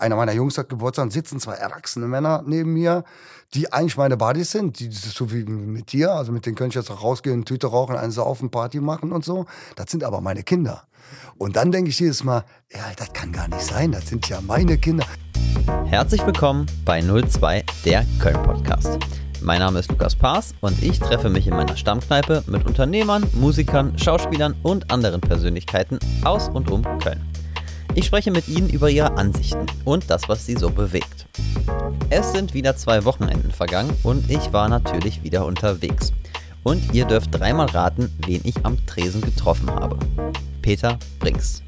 einer meiner Jungs hat Geburtstag, sitzen zwei erwachsene Männer neben mir, die eigentlich meine Buddies sind, die so wie mit dir, also mit denen könnte ich jetzt auch rausgehen, Tüte rauchen, eine Saufen, Party machen und so. Das sind aber meine Kinder. Und dann denke ich jedes Mal, ja, das kann gar nicht sein, das sind ja meine Kinder. Herzlich willkommen bei 02, der Köln Podcast. Mein Name ist Lukas Paas und ich treffe mich in meiner Stammkneipe mit Unternehmern, Musikern, Schauspielern und anderen Persönlichkeiten aus und um Köln. Ich spreche mit ihnen über ihre Ansichten und das, was sie so bewegt. Es sind wieder zwei Wochenenden vergangen und ich war natürlich wieder unterwegs. Und ihr dürft dreimal raten, wen ich am Tresen getroffen habe. Peter Brinks.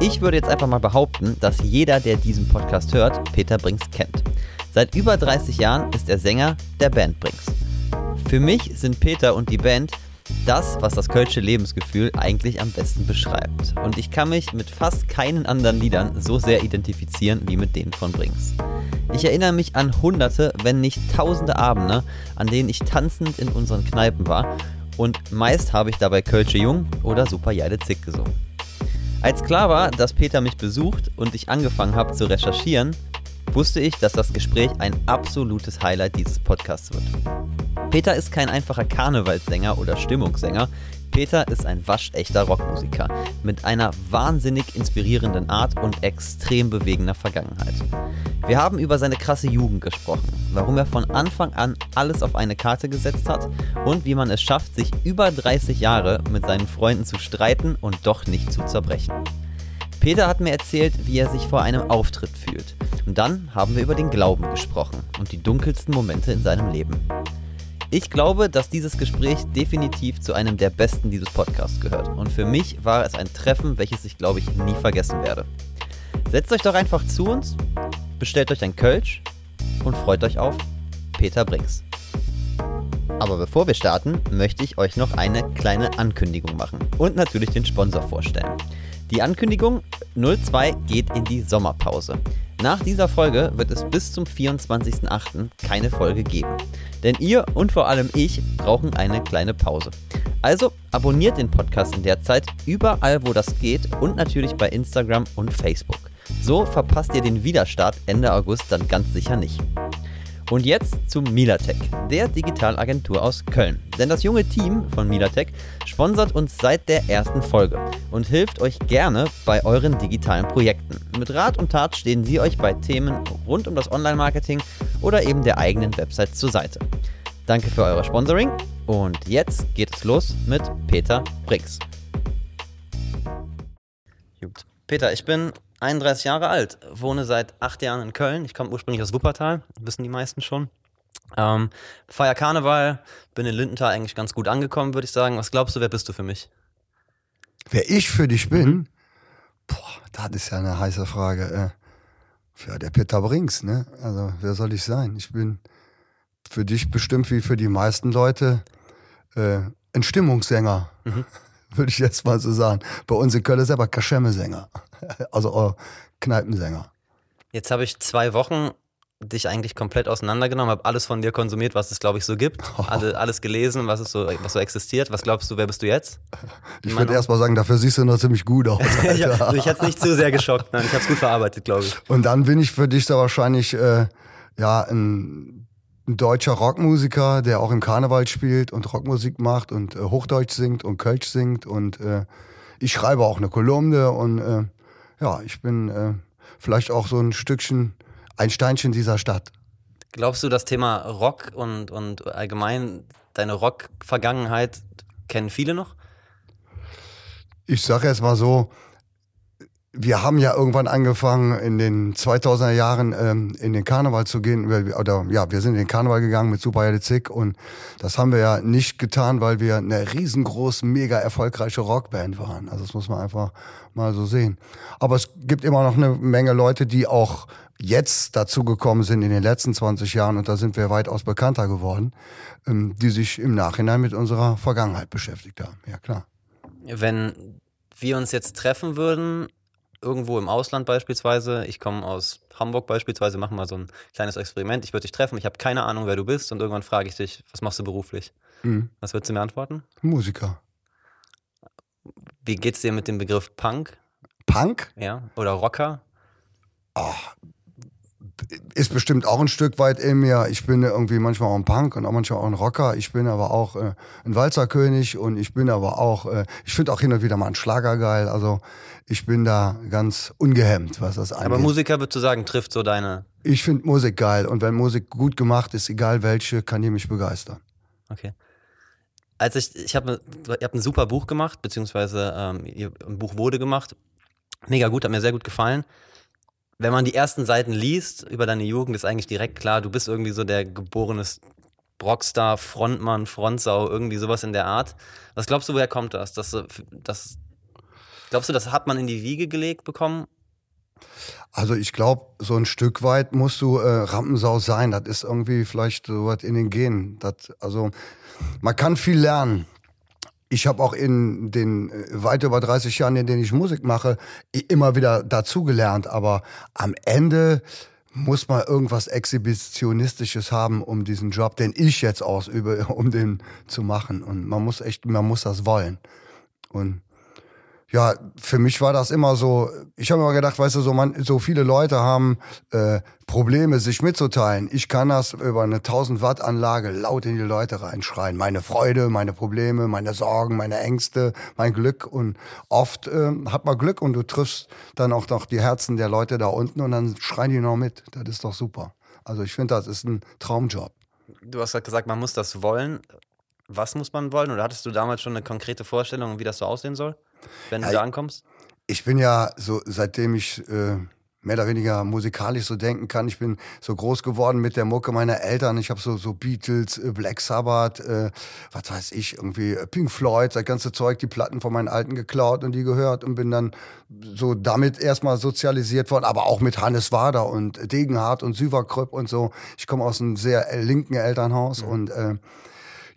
Ich würde jetzt einfach mal behaupten, dass jeder, der diesen Podcast hört, Peter Brinks kennt. Seit über 30 Jahren ist er Sänger der Band Brinks. Für mich sind Peter und die Band das, was das Kölsche Lebensgefühl eigentlich am besten beschreibt. Und ich kann mich mit fast keinen anderen Liedern so sehr identifizieren wie mit denen von Brinks. Ich erinnere mich an hunderte, wenn nicht tausende Abende, an denen ich tanzend in unseren Kneipen war und meist habe ich dabei Kölsche Jung oder Super Jeide Zick gesungen. Als klar war, dass Peter mich besucht und ich angefangen habe zu recherchieren, wusste ich, dass das Gespräch ein absolutes Highlight dieses Podcasts wird. Peter ist kein einfacher Karnevalssänger oder Stimmungssänger. Peter ist ein waschechter Rockmusiker mit einer wahnsinnig inspirierenden Art und extrem bewegender Vergangenheit. Wir haben über seine krasse Jugend gesprochen, warum er von Anfang an alles auf eine Karte gesetzt hat und wie man es schafft, sich über 30 Jahre mit seinen Freunden zu streiten und doch nicht zu zerbrechen. Peter hat mir erzählt, wie er sich vor einem Auftritt fühlt. Und dann haben wir über den Glauben gesprochen und die dunkelsten Momente in seinem Leben. Ich glaube, dass dieses Gespräch definitiv zu einem der besten dieses Podcasts gehört. Und für mich war es ein Treffen, welches ich, glaube ich, nie vergessen werde. Setzt euch doch einfach zu uns, bestellt euch ein Kölsch und freut euch auf Peter Brinks. Aber bevor wir starten, möchte ich euch noch eine kleine Ankündigung machen und natürlich den Sponsor vorstellen. Die Ankündigung 02 geht in die Sommerpause. Nach dieser Folge wird es bis zum 24.08. keine Folge geben. Denn ihr und vor allem ich brauchen eine kleine Pause. Also abonniert den Podcast in der Zeit überall, wo das geht und natürlich bei Instagram und Facebook. So verpasst ihr den Wiederstart Ende August dann ganz sicher nicht. Und jetzt zu Milatech, der Digitalagentur aus Köln. Denn das junge Team von Milatech sponsert uns seit der ersten Folge und hilft euch gerne bei euren digitalen Projekten. Mit Rat und Tat stehen sie euch bei Themen rund um das Online-Marketing oder eben der eigenen Website zur Seite. Danke für euer Sponsoring und jetzt geht es los mit Peter. Gut. Peter, ich bin 31 Jahre alt, wohne seit acht Jahren in Köln. Ich komme ursprünglich aus Wuppertal, wissen die meisten schon. Ähm, feier Karneval, bin in Lindenthal eigentlich ganz gut angekommen, würde ich sagen. Was glaubst du, wer bist du für mich? Wer ich für dich bin? Mhm. Boah, das ist ja eine heiße Frage. Äh, ja, der Peter Brinks, ne? Also, wer soll ich sein? Ich bin für dich bestimmt wie für die meisten Leute äh, ein Stimmungssänger. Mhm. würde ich jetzt mal so sagen. Bei uns in Köln ist aber Kaschemme-Sänger, also äh, Kneipensänger. Jetzt habe ich zwei Wochen dich eigentlich komplett auseinandergenommen, habe alles von dir konsumiert, was es, glaube ich, so gibt. Oh. Alle, alles gelesen, was, es so, was so existiert. Was glaubst du, wer bist du jetzt? Ich würde erst mal sagen, dafür siehst du noch ziemlich gut aus. also ich hätte es nicht zu sehr geschockt. Nein, ich habe es gut verarbeitet, glaube ich. Und dann bin ich für dich da wahrscheinlich äh, ja, ein ein deutscher Rockmusiker, der auch im Karneval spielt und Rockmusik macht und äh, Hochdeutsch singt und Kölsch singt und äh, ich schreibe auch eine Kolumne und äh, ja, ich bin äh, vielleicht auch so ein Stückchen, ein Steinchen dieser Stadt. Glaubst du, das Thema Rock und, und allgemein deine Rock-Vergangenheit kennen viele noch? Ich sage jetzt mal so, wir haben ja irgendwann angefangen, in den 2000er Jahren ähm, in den Karneval zu gehen. Oder ja, wir sind in den Karneval gegangen mit Super Zick und das haben wir ja nicht getan, weil wir eine riesengroß, mega erfolgreiche Rockband waren. Also das muss man einfach mal so sehen. Aber es gibt immer noch eine Menge Leute, die auch jetzt dazu gekommen sind in den letzten 20 Jahren und da sind wir weitaus bekannter geworden, ähm, die sich im Nachhinein mit unserer Vergangenheit beschäftigt haben. Ja, klar. Wenn wir uns jetzt treffen würden irgendwo im Ausland beispielsweise, ich komme aus Hamburg beispielsweise, machen mal so ein kleines Experiment, ich würde dich treffen, ich habe keine Ahnung, wer du bist und irgendwann frage ich dich, was machst du beruflich? Mhm. Was würdest du mir antworten? Musiker. Wie geht's dir mit dem Begriff Punk? Punk? Ja, oder Rocker? ach, ist bestimmt auch ein Stück weit in mir. Ich bin irgendwie manchmal auch ein Punk und auch manchmal auch ein Rocker. Ich bin aber auch äh, ein Walzerkönig und ich bin aber auch, äh, ich finde auch hin und wieder mal einen Schlager geil. Also ich bin da ganz ungehemmt, was das angeht. Aber Musiker, würdest du sagen, trifft so deine... Ich finde Musik geil und wenn Musik gut gemacht ist, egal welche, kann die mich begeistern. Okay. Als ich, ich habe, ihr habt ein super Buch gemacht, beziehungsweise ähm, ein Buch wurde gemacht. Mega gut, hat mir sehr gut gefallen wenn man die ersten Seiten liest über deine Jugend, ist eigentlich direkt klar, du bist irgendwie so der geborene Rockstar, Frontmann, Frontsau, irgendwie sowas in der Art. Was glaubst du, woher kommt das? das, das glaubst du, das hat man in die Wiege gelegt bekommen? Also ich glaube, so ein Stück weit musst du äh, Rampensau sein. Das ist irgendwie vielleicht so was in den Genen. Also man kann viel lernen ich habe auch in den äh, weit über 30 Jahren, in denen ich Musik mache, immer wieder dazugelernt. Aber am Ende muss man irgendwas Exhibitionistisches haben, um diesen Job, den ich jetzt ausübe, um den zu machen. Und man muss echt, man muss das wollen. Und ja, für mich war das immer so, ich habe immer gedacht, weißt du, so, man, so viele Leute haben äh, Probleme, sich mitzuteilen. Ich kann das über eine 1000 Watt Anlage laut in die Leute reinschreien. Meine Freude, meine Probleme, meine Sorgen, meine Ängste, mein Glück. Und oft äh, hat man Glück und du triffst dann auch noch die Herzen der Leute da unten und dann schreien die noch mit. Das ist doch super. Also ich finde, das ist ein Traumjob. Du hast gerade gesagt, man muss das wollen. Was muss man wollen? Oder hattest du damals schon eine konkrete Vorstellung, wie das so aussehen soll? wenn du ja, da ankommst? Ich bin ja so, seitdem ich äh, mehr oder weniger musikalisch so denken kann, ich bin so groß geworden mit der Mucke meiner Eltern. Ich habe so, so Beatles, äh, Black Sabbath, äh, was weiß ich, irgendwie äh, Pink Floyd, das ganze Zeug, die Platten von meinen Alten geklaut und die gehört und bin dann so damit erstmal sozialisiert worden, aber auch mit Hannes Wader und Degenhardt und Süverkröpp und so. Ich komme aus einem sehr äh, linken Elternhaus mhm. und äh,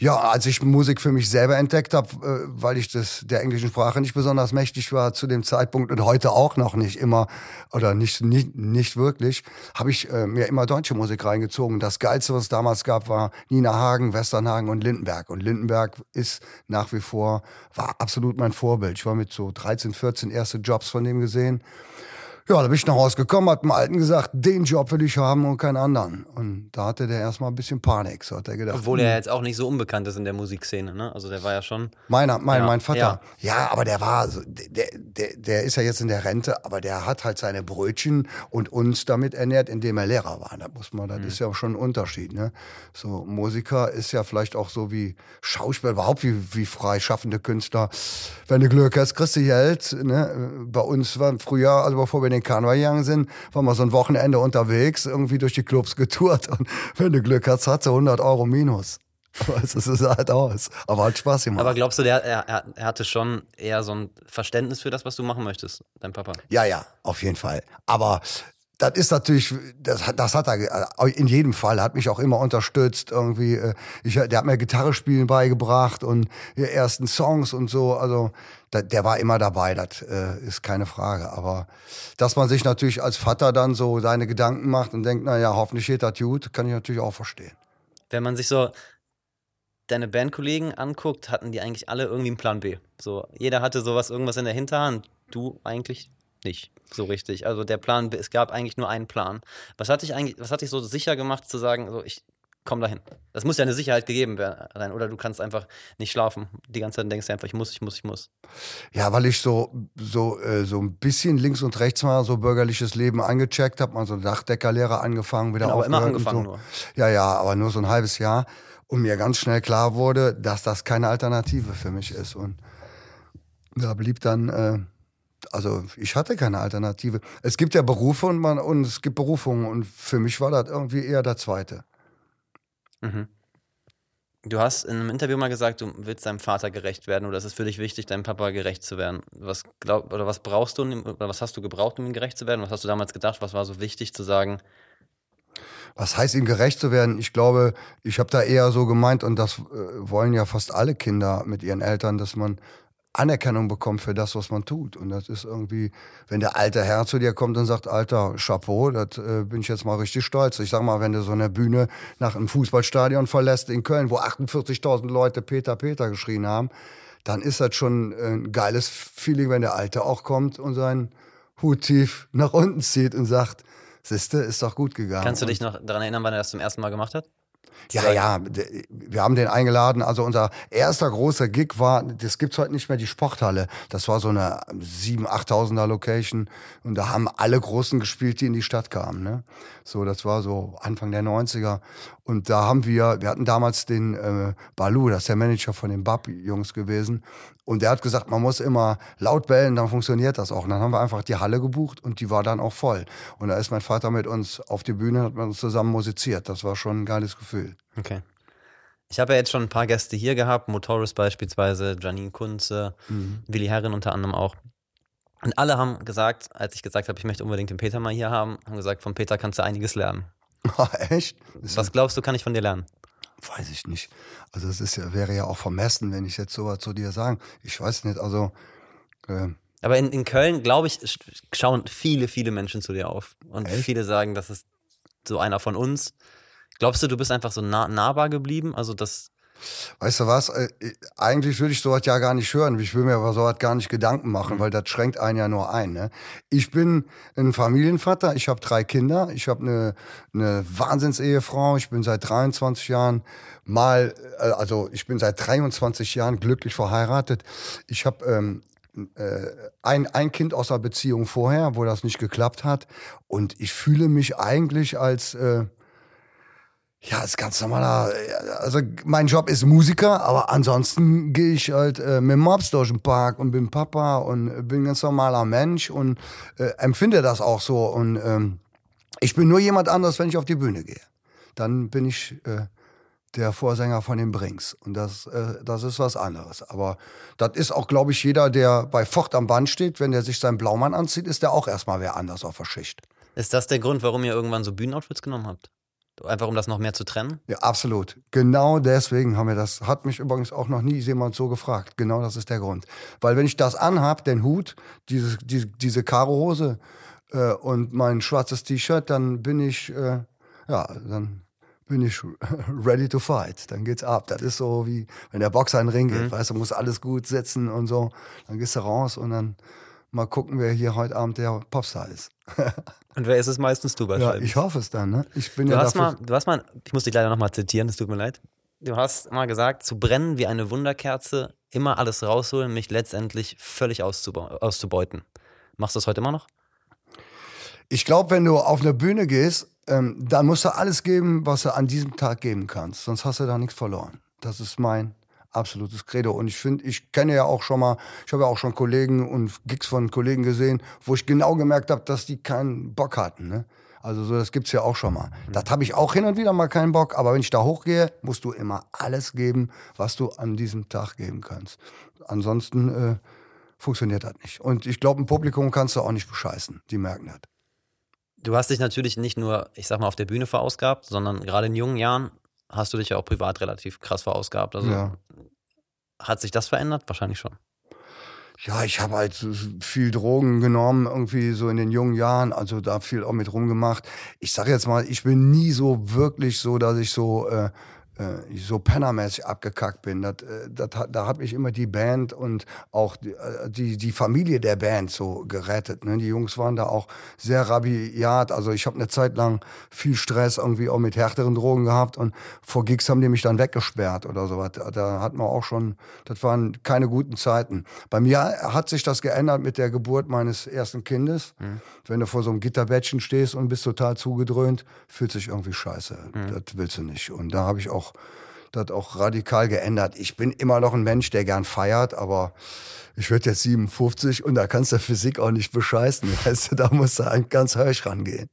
ja, als ich Musik für mich selber entdeckt habe, äh, weil ich das der englischen Sprache nicht besonders mächtig war zu dem Zeitpunkt und heute auch noch nicht immer oder nicht nicht, nicht wirklich, habe ich äh, mir immer deutsche Musik reingezogen. Das geilste, was es damals gab, war Nina Hagen, Westernhagen und Lindenberg. Und Lindenberg ist nach wie vor war absolut mein Vorbild. Ich war mit so 13, 14 erste Jobs von dem gesehen. Ja, da bin ich nach Hause gekommen, hat dem Alten gesagt, den Job will ich haben und keinen anderen. Und da hatte der erstmal ein bisschen Panik, so hat er gedacht. Obwohl er hm. jetzt auch nicht so unbekannt ist in der Musikszene, ne? Also der war ja schon. Meiner, mein, ja, mein Vater. Ja. ja. aber der war, der, der, der ist ja jetzt in der Rente, aber der hat halt seine Brötchen und uns damit ernährt, indem er Lehrer war. Da muss man, das mhm. ist ja auch schon ein Unterschied, ne? So, Musiker ist ja vielleicht auch so wie Schauspieler, überhaupt wie, wie freischaffende Künstler. Wenn du Glück hast, kriegst du Geld, ne? Bei uns war früher, also bevor wir den den Karneval gegangen sind, waren wir so ein Wochenende unterwegs, irgendwie durch die Clubs getourt. Und wenn du Glück hast, hat sie 100 Euro minus. es ist halt aus. Aber hat Spaß gemacht. Aber glaubst du, der, er, er hatte schon eher so ein Verständnis für das, was du machen möchtest, dein Papa? Ja, ja, auf jeden Fall. Aber das ist natürlich, das, das hat er äh, in jedem Fall, hat mich auch immer unterstützt irgendwie. Äh, ich, der hat mir Gitarre spielen beigebracht und die ersten Songs und so. Also der, der war immer dabei, das äh, ist keine Frage. Aber dass man sich natürlich als Vater dann so seine Gedanken macht und denkt, na ja, hoffentlich geht das gut, kann ich natürlich auch verstehen. Wenn man sich so deine Bandkollegen anguckt, hatten die eigentlich alle irgendwie einen Plan B. So, jeder hatte sowas, irgendwas in der Hinterhand. Du eigentlich nicht so richtig. Also der Plan, es gab eigentlich nur einen Plan. Was hat dich eigentlich, was hat dich so sicher gemacht zu sagen, so ich komme dahin? Das muss ja eine Sicherheit gegeben sein. Oder du kannst einfach nicht schlafen. Die ganze Zeit denkst du einfach, ich muss, ich muss, ich muss. Ja, weil ich so, so, äh, so ein bisschen links und rechts mal so bürgerliches Leben angecheckt habe, mal so Dachdeckerlehrer angefangen, wieder genau, aber immer angefangen so. nur. Ja, ja, aber nur so ein halbes Jahr. Und mir ganz schnell klar wurde, dass das keine Alternative für mich ist. Und da blieb dann äh, also ich hatte keine Alternative. Es gibt ja Berufe und, man, und es gibt Berufungen und für mich war das irgendwie eher der zweite. Mhm. Du hast in einem Interview mal gesagt, du willst deinem Vater gerecht werden oder es ist für dich wichtig, deinem Papa gerecht zu werden. Was glaub, oder was brauchst du oder was hast du gebraucht, um ihm gerecht zu werden? Was hast du damals gedacht? Was war so wichtig zu sagen? Was heißt ihm gerecht zu werden? Ich glaube, ich habe da eher so gemeint und das äh, wollen ja fast alle Kinder mit ihren Eltern, dass man Anerkennung bekommt für das, was man tut. Und das ist irgendwie, wenn der alte Herr zu dir kommt und sagt, alter Chapeau, das äh, bin ich jetzt mal richtig stolz. Ich sag mal, wenn du so eine Bühne nach einem Fußballstadion verlässt in Köln, wo 48.000 Leute Peter Peter geschrien haben, dann ist das schon ein geiles Feeling, wenn der Alte auch kommt und sein Hut tief nach unten zieht und sagt, siehste, ist doch gut gegangen. Kannst du dich noch daran erinnern, wann er das zum ersten Mal gemacht hat? Ja, ja, wir haben den eingeladen. Also unser erster großer Gig war, das gibt's heute nicht mehr, die Sporthalle. Das war so eine 7.000, 8.000er Location. Und da haben alle Großen gespielt, die in die Stadt kamen. Ne? So, das war so Anfang der 90er. Und da haben wir, wir hatten damals den äh, Balu, das ist der Manager von den Bab-Jungs gewesen. Und der hat gesagt, man muss immer laut bellen, dann funktioniert das auch. Und dann haben wir einfach die Halle gebucht und die war dann auch voll. Und da ist mein Vater mit uns auf die Bühne, hat man uns zusammen musiziert. Das war schon ein geiles Gefühl. Okay. Ich habe ja jetzt schon ein paar Gäste hier gehabt, Motoris beispielsweise, Janine Kunze, mhm. Willi Herren unter anderem auch. Und alle haben gesagt, als ich gesagt habe, ich möchte unbedingt den Peter mal hier haben, haben gesagt, von Peter kannst du einiges lernen. Echt? Was glaubst du, kann ich von dir lernen? Weiß ich nicht. Also es ist ja, wäre ja auch vermessen, wenn ich jetzt sowas zu dir sagen. Ich weiß nicht, also. Äh, Aber in, in Köln, glaube ich, schauen viele, viele Menschen zu dir auf. Und echt? viele sagen, das ist so einer von uns. Glaubst du, du bist einfach so nah, nahbar geblieben? Also das Weißt du was? Äh, eigentlich würde ich sowas ja gar nicht hören. Ich will mir aber sowas gar nicht Gedanken machen, mhm. weil das schränkt einen ja nur ein. Ne? Ich bin ein Familienvater, ich habe drei Kinder, ich habe eine, eine Wahnsinnsehefrau, ich bin seit 23 Jahren mal, äh, also ich bin seit 23 Jahren glücklich verheiratet. Ich habe ähm, äh, ein, ein Kind aus einer Beziehung vorher, wo das nicht geklappt hat. Und ich fühle mich eigentlich als... Äh, ja, ist ganz normaler. Also mein Job ist Musiker, aber ansonsten gehe ich halt äh, mit Mops durch den Park und bin Papa und bin ganz normaler Mensch und äh, empfinde das auch so. Und ähm, ich bin nur jemand anderes, wenn ich auf die Bühne gehe. Dann bin ich äh, der Vorsänger von den Brings. Und das, äh, das ist was anderes. Aber das ist auch, glaube ich, jeder, der bei Fort am Band steht, wenn der sich seinen Blaumann anzieht, ist der auch erstmal wer anders auf der Schicht. Ist das der Grund, warum ihr irgendwann so Bühnenoutfits genommen habt? Einfach um das noch mehr zu trennen? Ja, absolut. Genau deswegen haben wir das. Hat mich übrigens auch noch nie jemand so gefragt. Genau das ist der Grund. Weil wenn ich das anhab, den Hut, diese, diese, diese Karohose äh, und mein schwarzes T-Shirt, dann bin ich, äh, ja, dann bin ich ready to fight. Dann geht's ab. Das ist so wie, wenn der Boxer in den Ring geht, mhm. weißt du, muss alles gut sitzen und so. Dann gehst du raus und dann mal gucken, wer hier heute Abend der Popstar ist. Und wer ist es meistens du wahrscheinlich? Ja, ich hoffe es dann. Ne? Ich bin du, ja hast mal, du hast mal, ich muss dich leider nochmal zitieren, es tut mir leid. Du hast mal gesagt, zu brennen wie eine Wunderkerze, immer alles rausholen, mich letztendlich völlig auszubeuten. Machst du das heute immer noch? Ich glaube, wenn du auf eine Bühne gehst, ähm, dann musst du alles geben, was du an diesem Tag geben kannst. Sonst hast du da nichts verloren. Das ist mein absolutes Credo. Und ich finde, ich kenne ja auch schon mal, ich habe ja auch schon Kollegen und Gigs von Kollegen gesehen, wo ich genau gemerkt habe, dass die keinen Bock hatten. Ne? Also so, das gibt's ja auch schon mal. Mhm. Das habe ich auch hin und wieder mal keinen Bock, aber wenn ich da hochgehe, musst du immer alles geben, was du an diesem Tag geben kannst. Ansonsten äh, funktioniert das nicht. Und ich glaube, ein Publikum kannst du auch nicht bescheißen. Die merken das. Du hast dich natürlich nicht nur, ich sag mal, auf der Bühne verausgabt, sondern gerade in jungen Jahren hast du dich ja auch privat relativ krass verausgabt. Also ja. hat sich das verändert? Wahrscheinlich schon. Ja, ich habe halt viel Drogen genommen, irgendwie so in den jungen Jahren, also da viel auch mit rumgemacht. Ich sage jetzt mal, ich bin nie so wirklich so, dass ich so äh, so pennermäßig abgekackt bin. Das, äh, das, da hat mich immer die Band und auch die, äh, die, die Familie der Band so gerettet. Ne? Die Jungs waren da auch sehr rabiat. Also ich habe eine Zeit lang viel Stress irgendwie auch mit härteren Drogen gehabt und vor Gigs haben die mich dann weggesperrt oder so. Da hat man auch schon, das waren keine guten Zeiten. Bei mir hat sich das geändert mit der Geburt meines ersten Kindes. Mhm. Wenn du vor so einem Gitterbettchen stehst und bist total zugedröhnt, fühlt sich irgendwie scheiße. Mhm. Das willst du nicht. Und da habe ich auch das auch radikal geändert. Ich bin immer noch ein Mensch, der gern feiert, aber ich werde jetzt 57 und da kannst du Physik auch nicht bescheißen. Weißt du, da musst du ganz höch rangehen.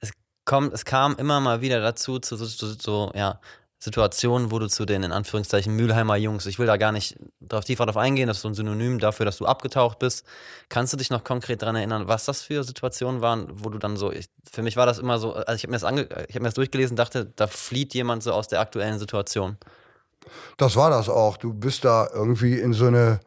Es, kommt, es kam immer mal wieder dazu, zu so, so, so ja, Situationen, wo du zu den in Anführungszeichen Mülheimer Jungs, ich will da gar nicht drauf tiefer darauf eingehen, das ist so ein Synonym dafür, dass du abgetaucht bist. Kannst du dich noch konkret daran erinnern, was das für Situationen waren, wo du dann so, ich, für mich war das immer so, also ich habe mir, hab mir das durchgelesen, dachte, da flieht jemand so aus der aktuellen Situation. Das war das auch. Du bist da irgendwie in so eine,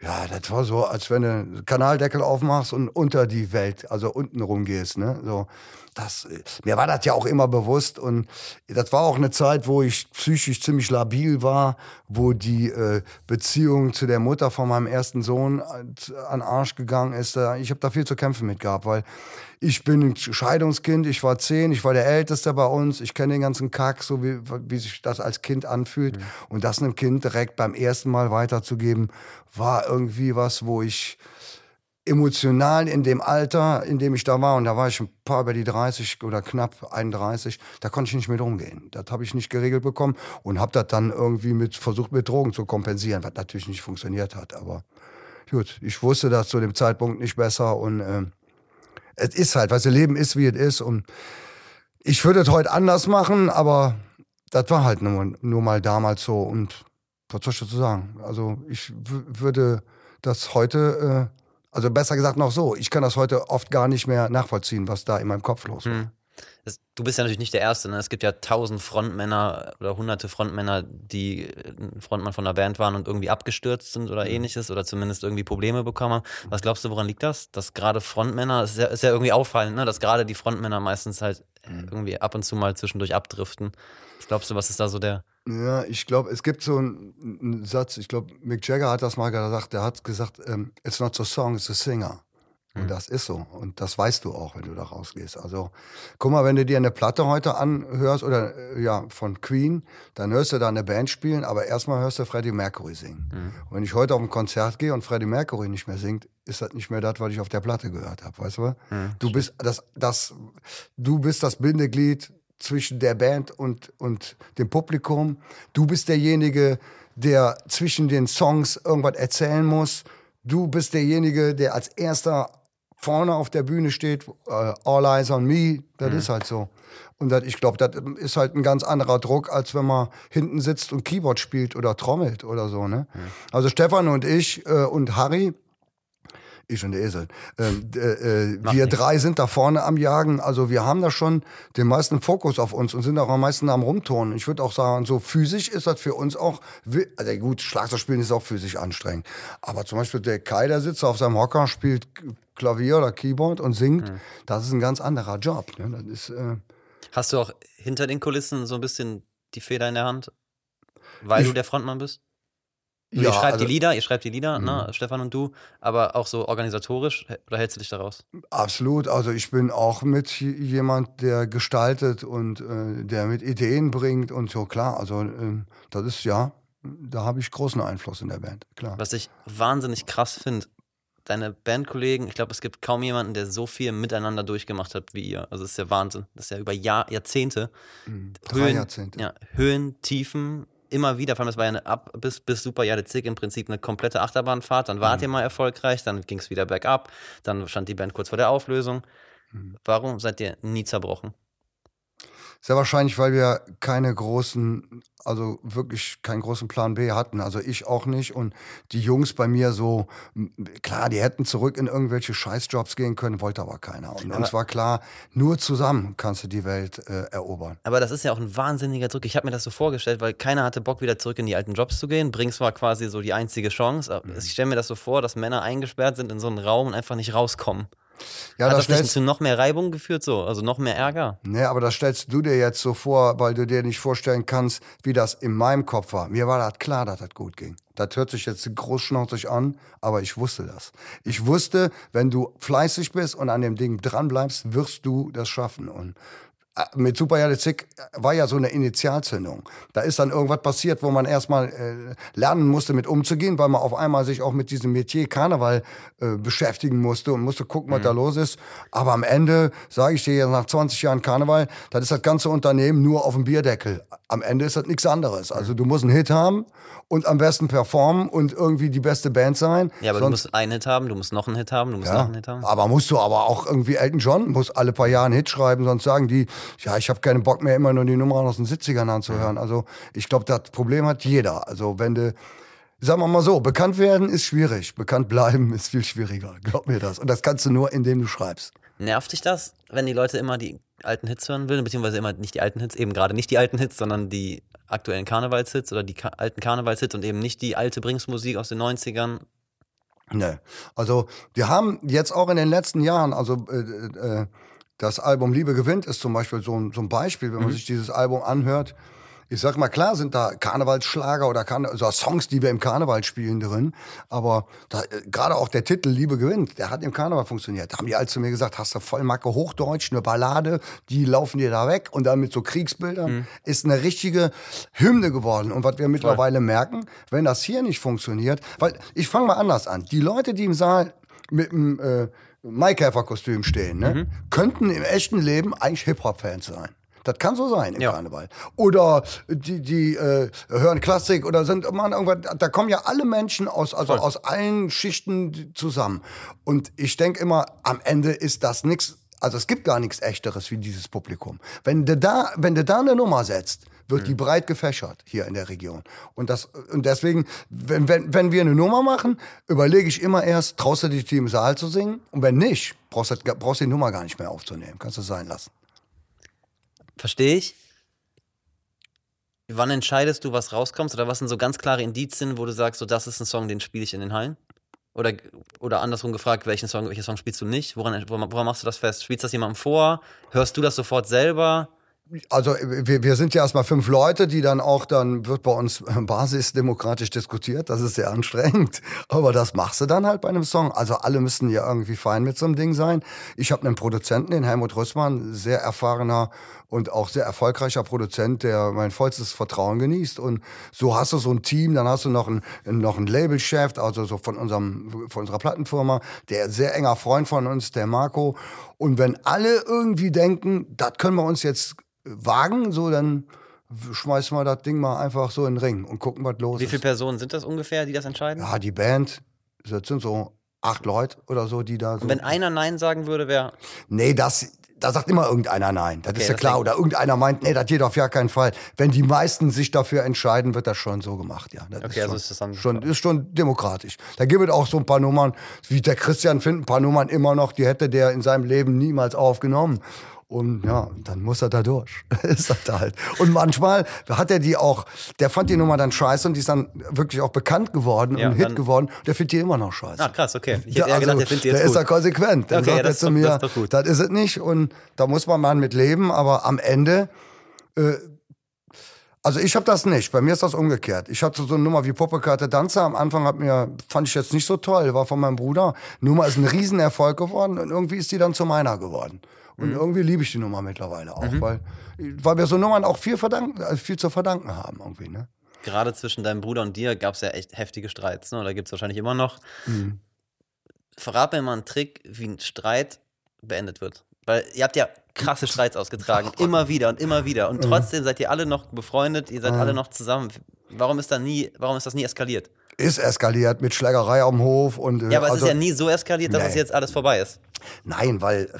ja, das war so, als wenn du einen Kanaldeckel aufmachst und unter die Welt, also unten rumgehst. Ne? So. Das, mir war das ja auch immer bewusst und das war auch eine Zeit, wo ich psychisch ziemlich labil war, wo die äh, Beziehung zu der Mutter von meinem ersten Sohn an Arsch gegangen ist. Ich habe da viel zu kämpfen mit gehabt, weil ich bin ein Scheidungskind, ich war zehn, ich war der Älteste bei uns, ich kenne den ganzen Kack, so wie, wie sich das als Kind anfühlt. Mhm. Und das einem Kind direkt beim ersten Mal weiterzugeben, war irgendwie was, wo ich emotional in dem Alter, in dem ich da war, und da war ich ein paar über die 30 oder knapp 31, da konnte ich nicht mit umgehen. Das habe ich nicht geregelt bekommen und habe das dann irgendwie mit versucht, mit Drogen zu kompensieren, was natürlich nicht funktioniert hat. Aber gut, ich wusste das zu dem Zeitpunkt nicht besser und äh, es ist halt, weißt du, Leben ist, wie es ist und ich würde es heute anders machen, aber das war halt nur, nur mal damals so und was soll ich dazu sagen? Also ich würde das heute äh, also besser gesagt noch so, ich kann das heute oft gar nicht mehr nachvollziehen, was da in meinem Kopf los war. Hm. Das, du bist ja natürlich nicht der Erste. Ne? Es gibt ja tausend Frontmänner oder hunderte Frontmänner, die Frontmann von einer Band waren und irgendwie abgestürzt sind oder mhm. ähnliches oder zumindest irgendwie Probleme bekommen haben. Was glaubst du, woran liegt das? Dass gerade Frontmänner, es ist ja, ist ja irgendwie auffallend, ne? dass gerade die Frontmänner meistens halt mhm. irgendwie ab und zu mal zwischendurch abdriften. Was glaubst du, was ist da so der ja, ich glaube, es gibt so einen, einen Satz, ich glaube, Mick Jagger hat das mal gesagt, der hat gesagt, ähm, it's not the song, it's the singer. Und mhm. das ist so. Und das weißt du auch, wenn du da rausgehst. Also, guck mal, wenn du dir eine Platte heute anhörst oder äh, ja, von Queen, dann hörst du da eine Band spielen, aber erstmal hörst du Freddie Mercury singen. Mhm. Und wenn ich heute auf ein Konzert gehe und Freddie Mercury nicht mehr singt, ist das nicht mehr das, was ich auf der Platte gehört habe, weißt du? Mhm, du bist das, das, du bist das Bindeglied zwischen der Band und, und dem Publikum. Du bist derjenige, der zwischen den Songs irgendwas erzählen muss. Du bist derjenige, der als erster vorne auf der Bühne steht. Uh, all eyes on me. Das mhm. ist halt so. Und das, ich glaube, das ist halt ein ganz anderer Druck, als wenn man hinten sitzt und Keyboard spielt oder trommelt oder so. Ne? Mhm. Also Stefan und ich äh, und Harry, ich und der Esel. Ähm, äh, äh, wir nichts. drei sind da vorne am Jagen. Also wir haben da schon den meisten Fokus auf uns und sind auch am meisten am Rumturnen. Ich würde auch sagen, so physisch ist das für uns auch, also gut, Schlagzeugspielen ist auch physisch anstrengend. Aber zum Beispiel der Kai, der sitzt auf seinem Hocker, spielt Klavier oder Keyboard und singt. Mhm. Das ist ein ganz anderer Job. Ne? Das ist, äh, Hast du auch hinter den Kulissen so ein bisschen die Feder in der Hand, weil ich, du der Frontmann bist? Ja, ihr schreibt also, die Lieder, ihr schreibt die Lieder, ne, mhm. Stefan und du, aber auch so organisatorisch, oder hältst du dich daraus? Absolut, also ich bin auch mit jemand, der gestaltet und äh, der mit Ideen bringt und so, klar, also äh, das ist ja, da habe ich großen Einfluss in der Band, klar. Was ich wahnsinnig krass finde, deine Bandkollegen, ich glaube, es gibt kaum jemanden, der so viel miteinander durchgemacht hat wie ihr. Also es ist ja Wahnsinn. Das ist ja über Jahr, Jahrzehnte. Mhm. Drei Höhen, Jahrzehnte. Ja, Höhen, Tiefen, immer wieder, vor allem das war ja eine Ab bis, bis Super Jade Zig im Prinzip eine komplette Achterbahnfahrt. Dann wart mhm. ihr mal erfolgreich, dann ging es wieder bergab, dann stand die Band kurz vor der Auflösung. Mhm. Warum seid ihr nie zerbrochen? Sehr wahrscheinlich, weil wir keine großen, also wirklich keinen großen Plan B hatten. Also ich auch nicht. Und die Jungs bei mir so, klar, die hätten zurück in irgendwelche Scheißjobs gehen können, wollte aber keiner. Und aber uns war klar, nur zusammen kannst du die Welt äh, erobern. Aber das ist ja auch ein wahnsinniger Druck. Ich habe mir das so vorgestellt, weil keiner hatte Bock, wieder zurück in die alten Jobs zu gehen. Brings war quasi so die einzige Chance. Mhm. Ich stelle mir das so vor, dass Männer eingesperrt sind in so einen Raum und einfach nicht rauskommen. Ja, Hat das, das nicht zu noch mehr Reibung geführt, so? Also noch mehr Ärger? Nee, aber das stellst du dir jetzt so vor, weil du dir nicht vorstellen kannst, wie das in meinem Kopf war. Mir war das klar, dass das gut ging. Das hört sich jetzt großschnauzig an, aber ich wusste das. Ich wusste, wenn du fleißig bist und an dem Ding dranbleibst, wirst du das schaffen. Und mit Super Zick war ja so eine Initialzündung. Da ist dann irgendwas passiert, wo man erstmal äh, lernen musste, mit umzugehen, weil man auf einmal sich auch mit diesem Metier Karneval äh, beschäftigen musste und musste gucken, was mhm. da los ist. Aber am Ende, sage ich dir jetzt nach 20 Jahren Karneval, das ist das ganze Unternehmen nur auf dem Bierdeckel. Am Ende ist das nichts anderes. Also mhm. du musst einen Hit haben und am besten performen und irgendwie die beste Band sein. Ja, aber Sonst, du musst einen Hit haben, du musst noch einen Hit haben, du musst ja, noch einen Hit haben. Aber musst du aber auch irgendwie Elton John, muss alle paar Jahre einen Hit schreiben, sonst sagen die, ja, ich habe keinen Bock mehr, immer nur die Nummern aus den 70ern anzuhören. Also ich glaube, das Problem hat jeder. Also wenn du sagen wir mal so, bekannt werden ist schwierig, bekannt bleiben ist viel schwieriger, glaub mir das. Und das kannst du nur, indem du schreibst. Nervt dich das, wenn die Leute immer die alten Hits hören will, beziehungsweise immer nicht die alten Hits, eben gerade nicht die alten Hits, sondern die aktuellen Karnevalshits oder die ka alten Karnevalshits und eben nicht die alte Bringsmusik aus den 90ern? Ne, also wir haben jetzt auch in den letzten Jahren, also äh, äh, Das Album Liebe gewinnt ist zum Beispiel so ein, so ein Beispiel, wenn man sich dieses Album anhört. Ich sag mal, klar sind da Karnevalsschlager oder Karne also Songs, die wir im Karneval spielen drin. Aber äh, gerade auch der Titel Liebe gewinnt, der hat im Karneval funktioniert. Da haben die alle zu mir gesagt, hast du voll Macke Hochdeutsch, eine Ballade, die laufen dir da weg und dann mit so Kriegsbildern ist eine richtige Hymne geworden. Und was wir mittlerweile merken, wenn das hier nicht funktioniert, weil ich fange mal anders an. Die Leute, die im Saal mit dem äh, Maikäfer-Kostüm stehen, ne, könnten im echten Leben eigentlich Hip-Hop-Fans sein. Das kann so sein im Ja. Karneval. Oder die, die äh, hören Klassik oder sind man irgendwas. Da kommen ja alle Menschen aus, also aus allen Schichten zusammen. Und ich denke immer, am Ende ist das nichts. Also es gibt gar nichts Echteres wie dieses Publikum. Wenn du da, wenn du da eine Nummer setzt, wird die breit gefächert hier in der Region. Und das, und deswegen, wenn, wenn, wenn wir eine Nummer machen, überlege ich immer erst, traust du dich, die im Saal zu singen? Und wenn nicht, brauchst du, brauchst du die Nummer gar nicht mehr aufzunehmen. Kannst du sein lassen. Verstehe ich. Wann entscheidest du, was rauskommt? Oder was sind so ganz klare Indizien, wo du sagst, so das ist ein Song, den spiele ich in den Hallen? Oder, oder andersrum gefragt, welchen Song, welchen Song spielst du nicht? Woran, woran, woran machst du das fest? Spielst du das jemandem vor? Hörst du das sofort selber? Also wir, wir sind ja erstmal fünf Leute, die dann auch, dann wird bei uns basisdemokratisch diskutiert. Das ist sehr anstrengend. Aber das machst du dann halt bei einem Song. Also alle müssen ja irgendwie fein mit so einem Ding sein. Ich habe einen Produzenten, den Helmut Rüssmann, sehr erfahrener und auch sehr erfolgreicher Produzent, der mein vollstes Vertrauen genießt. Und so hast du so ein Team, dann hast du noch einen, noch einen Labelchef, also so von, unserem, von unserer Plattenfirma, der sehr enger Freund von uns, der Marco. Und wenn alle irgendwie denken, das können wir uns jetzt wagen, so dann schmeißen wir das Ding mal einfach so in den Ring und gucken, was los Wie ist. viele Personen sind das ungefähr, die das entscheiden? Ja, die Band, das sind so acht Leute oder so, die da so. Und wenn einer Nein sagen würde, wäre. Nee, das, da sagt immer irgendeiner nein. Das ist ja das klar. Oder irgendeiner meint, nee, das geht auf ja keinen Fall. Wenn die meisten sich dafür entscheiden, wird das schon so gemacht, ja. Das Okay, ist also schon, ist das dann- schon, ist schon demokratisch. Da gibt es auch so ein paar Nummern, wie der Christian findet ein paar Nummern immer noch, die hätte der in seinem Leben niemals aufgenommen. Und ja, dann muss er da durch. ist das halt. Und manchmal hat er die auch, der fand die Nummer dann scheiße und die ist dann wirklich auch bekannt geworden Ja, und Hit geworden. Der findet die immer noch scheiße. Ah, krass, okay. Ich Ja, hätte eher gedacht, also, der findet die der jetzt ist da gut. konsequent. Der Okay, sagt ja, das jetzt zu mir, das ist doch gut. das ist es nicht und da muss man mal mit leben, aber am Ende, äh, also ich habe das nicht. Bei mir ist das umgekehrt. Ich hatte so eine Nummer wie Puppekarte Danzer. Am Anfang hat mir, fand ich jetzt nicht so toll, war von meinem Bruder. Nummer ist ein Riesenerfolg geworden und irgendwie ist die dann zu meiner geworden. Und Mhm. irgendwie liebe ich die Nummer mittlerweile auch, weil, weil wir so Nummern auch viel, verdanken, äh, viel zu verdanken haben irgendwie, ne? Gerade zwischen deinem Bruder und dir gab es ja echt heftige Streits, ne? Oder gibt es wahrscheinlich immer noch. Mhm. Verrat mir mal einen Trick, wie ein Streit beendet wird. Weil ihr habt ja krasse Streits ausgetragen, immer wieder und immer wieder. Mhm. Und trotzdem seid ihr alle noch befreundet, ihr seid alle noch zusammen. Warum ist da nie, warum ist das nie eskaliert? Ist eskaliert mit Schlägerei am Hof und äh, Ja, aber es also- ist ja nie so eskaliert, dass Nee. es jetzt alles vorbei ist. Nein, weil,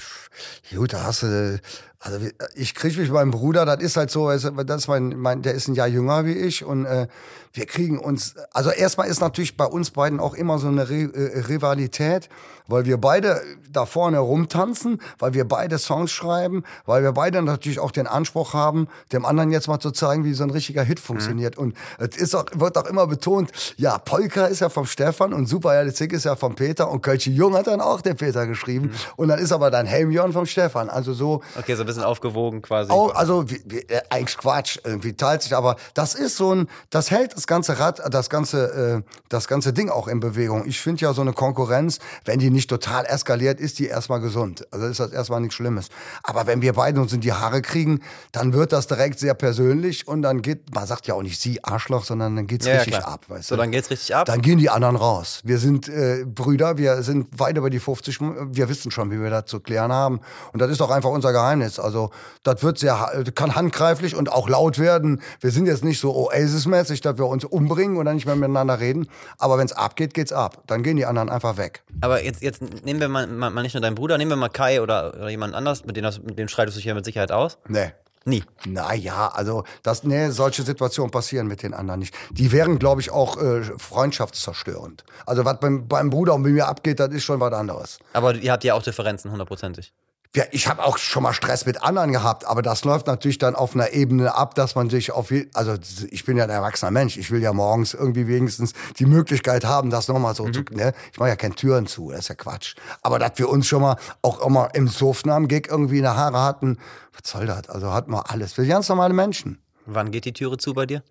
gut, da hast du, also wie- ich kriege mich mit meinem Bruder, das ist halt so, das ist mein, mein, der ist ein Jahr jünger wie ich und äh, wir kriegen uns, also erstmal ist natürlich bei uns beiden auch immer so eine Re, äh, Rivalität, weil wir beide da vorne rumtanzen, weil wir beide Songs schreiben, weil wir beide natürlich auch den Anspruch haben, dem anderen jetzt mal zu zeigen, wie so ein richtiger Hit funktioniert. Und es ist auch, wird auch immer betont, ja, Polka ist ja vom Stefan und Super Zick ist ja vom Peter und Kölsche Jung hat dann auch der Peter geschrieben. Und dann ist aber dann Helmjörn vom Stefan. Also so, Okay, so bisschen aufgewogen quasi. auch, also wie, wie, äh, eigentlich Quatsch, irgendwie teilt sich, aber das ist so ein, das hält das ganze Rad, das ganze, äh, das ganze Ding auch in Bewegung. Ich finde ja so eine Konkurrenz, wenn die nicht total eskaliert, ist die erstmal gesund. Also ist das erstmal nichts Schlimmes. Aber wenn wir beide uns in die Haare kriegen, dann wird das direkt sehr persönlich und dann geht, man sagt ja auch nicht sie Arschloch, sondern dann geht's Ja, ja, richtig klar. ab, weißt So, du. dann geht's richtig ab. Dann gehen die anderen raus. Wir sind äh, Brüder, wir sind weit über die 50, wir wissen schon, wie wir das zu klären haben. Und das ist auch einfach unser Geheimnis. Also, das wird sehr, kann handgreiflich und auch laut werden. Wir sind jetzt nicht so Oasis-mäßig, dass wir uns umbringen oder nicht mehr miteinander reden. Aber wenn es abgeht, geht's ab. Dann gehen die anderen einfach weg. Aber jetzt, jetzt nehmen wir mal, mal, mal nicht nur deinen Bruder, nehmen wir mal Kai oder, oder jemand anders, mit dem, das- mit dem streitest du dich ja mit Sicherheit aus. Nee. Nie. Naja, also das, nee, solche Situationen passieren mit den anderen nicht. Die wären, glaube ich, auch äh, freundschaftszerstörend. Also was beim, beim Bruder und bei mir abgeht, das ist schon was anderes. Aber ihr habt ja auch Differenzen, hundertprozentig. Ja, ich habe auch schon mal Stress mit anderen gehabt, aber das läuft natürlich dann auf einer Ebene ab, dass man sich auf, also ich bin ja ein erwachsener Mensch, ich will ja morgens irgendwie wenigstens die Möglichkeit haben, das nochmal so mhm. zu, ne? Ich mache ja keine Türen zu, das ist ja Quatsch. Aber dass wir uns schon mal auch immer im Sofnamen Gig irgendwie eine Haare hatten, was soll das? Also hatten wir alles. Wir sind ganz normale Menschen. Wann geht die Türe zu bei dir?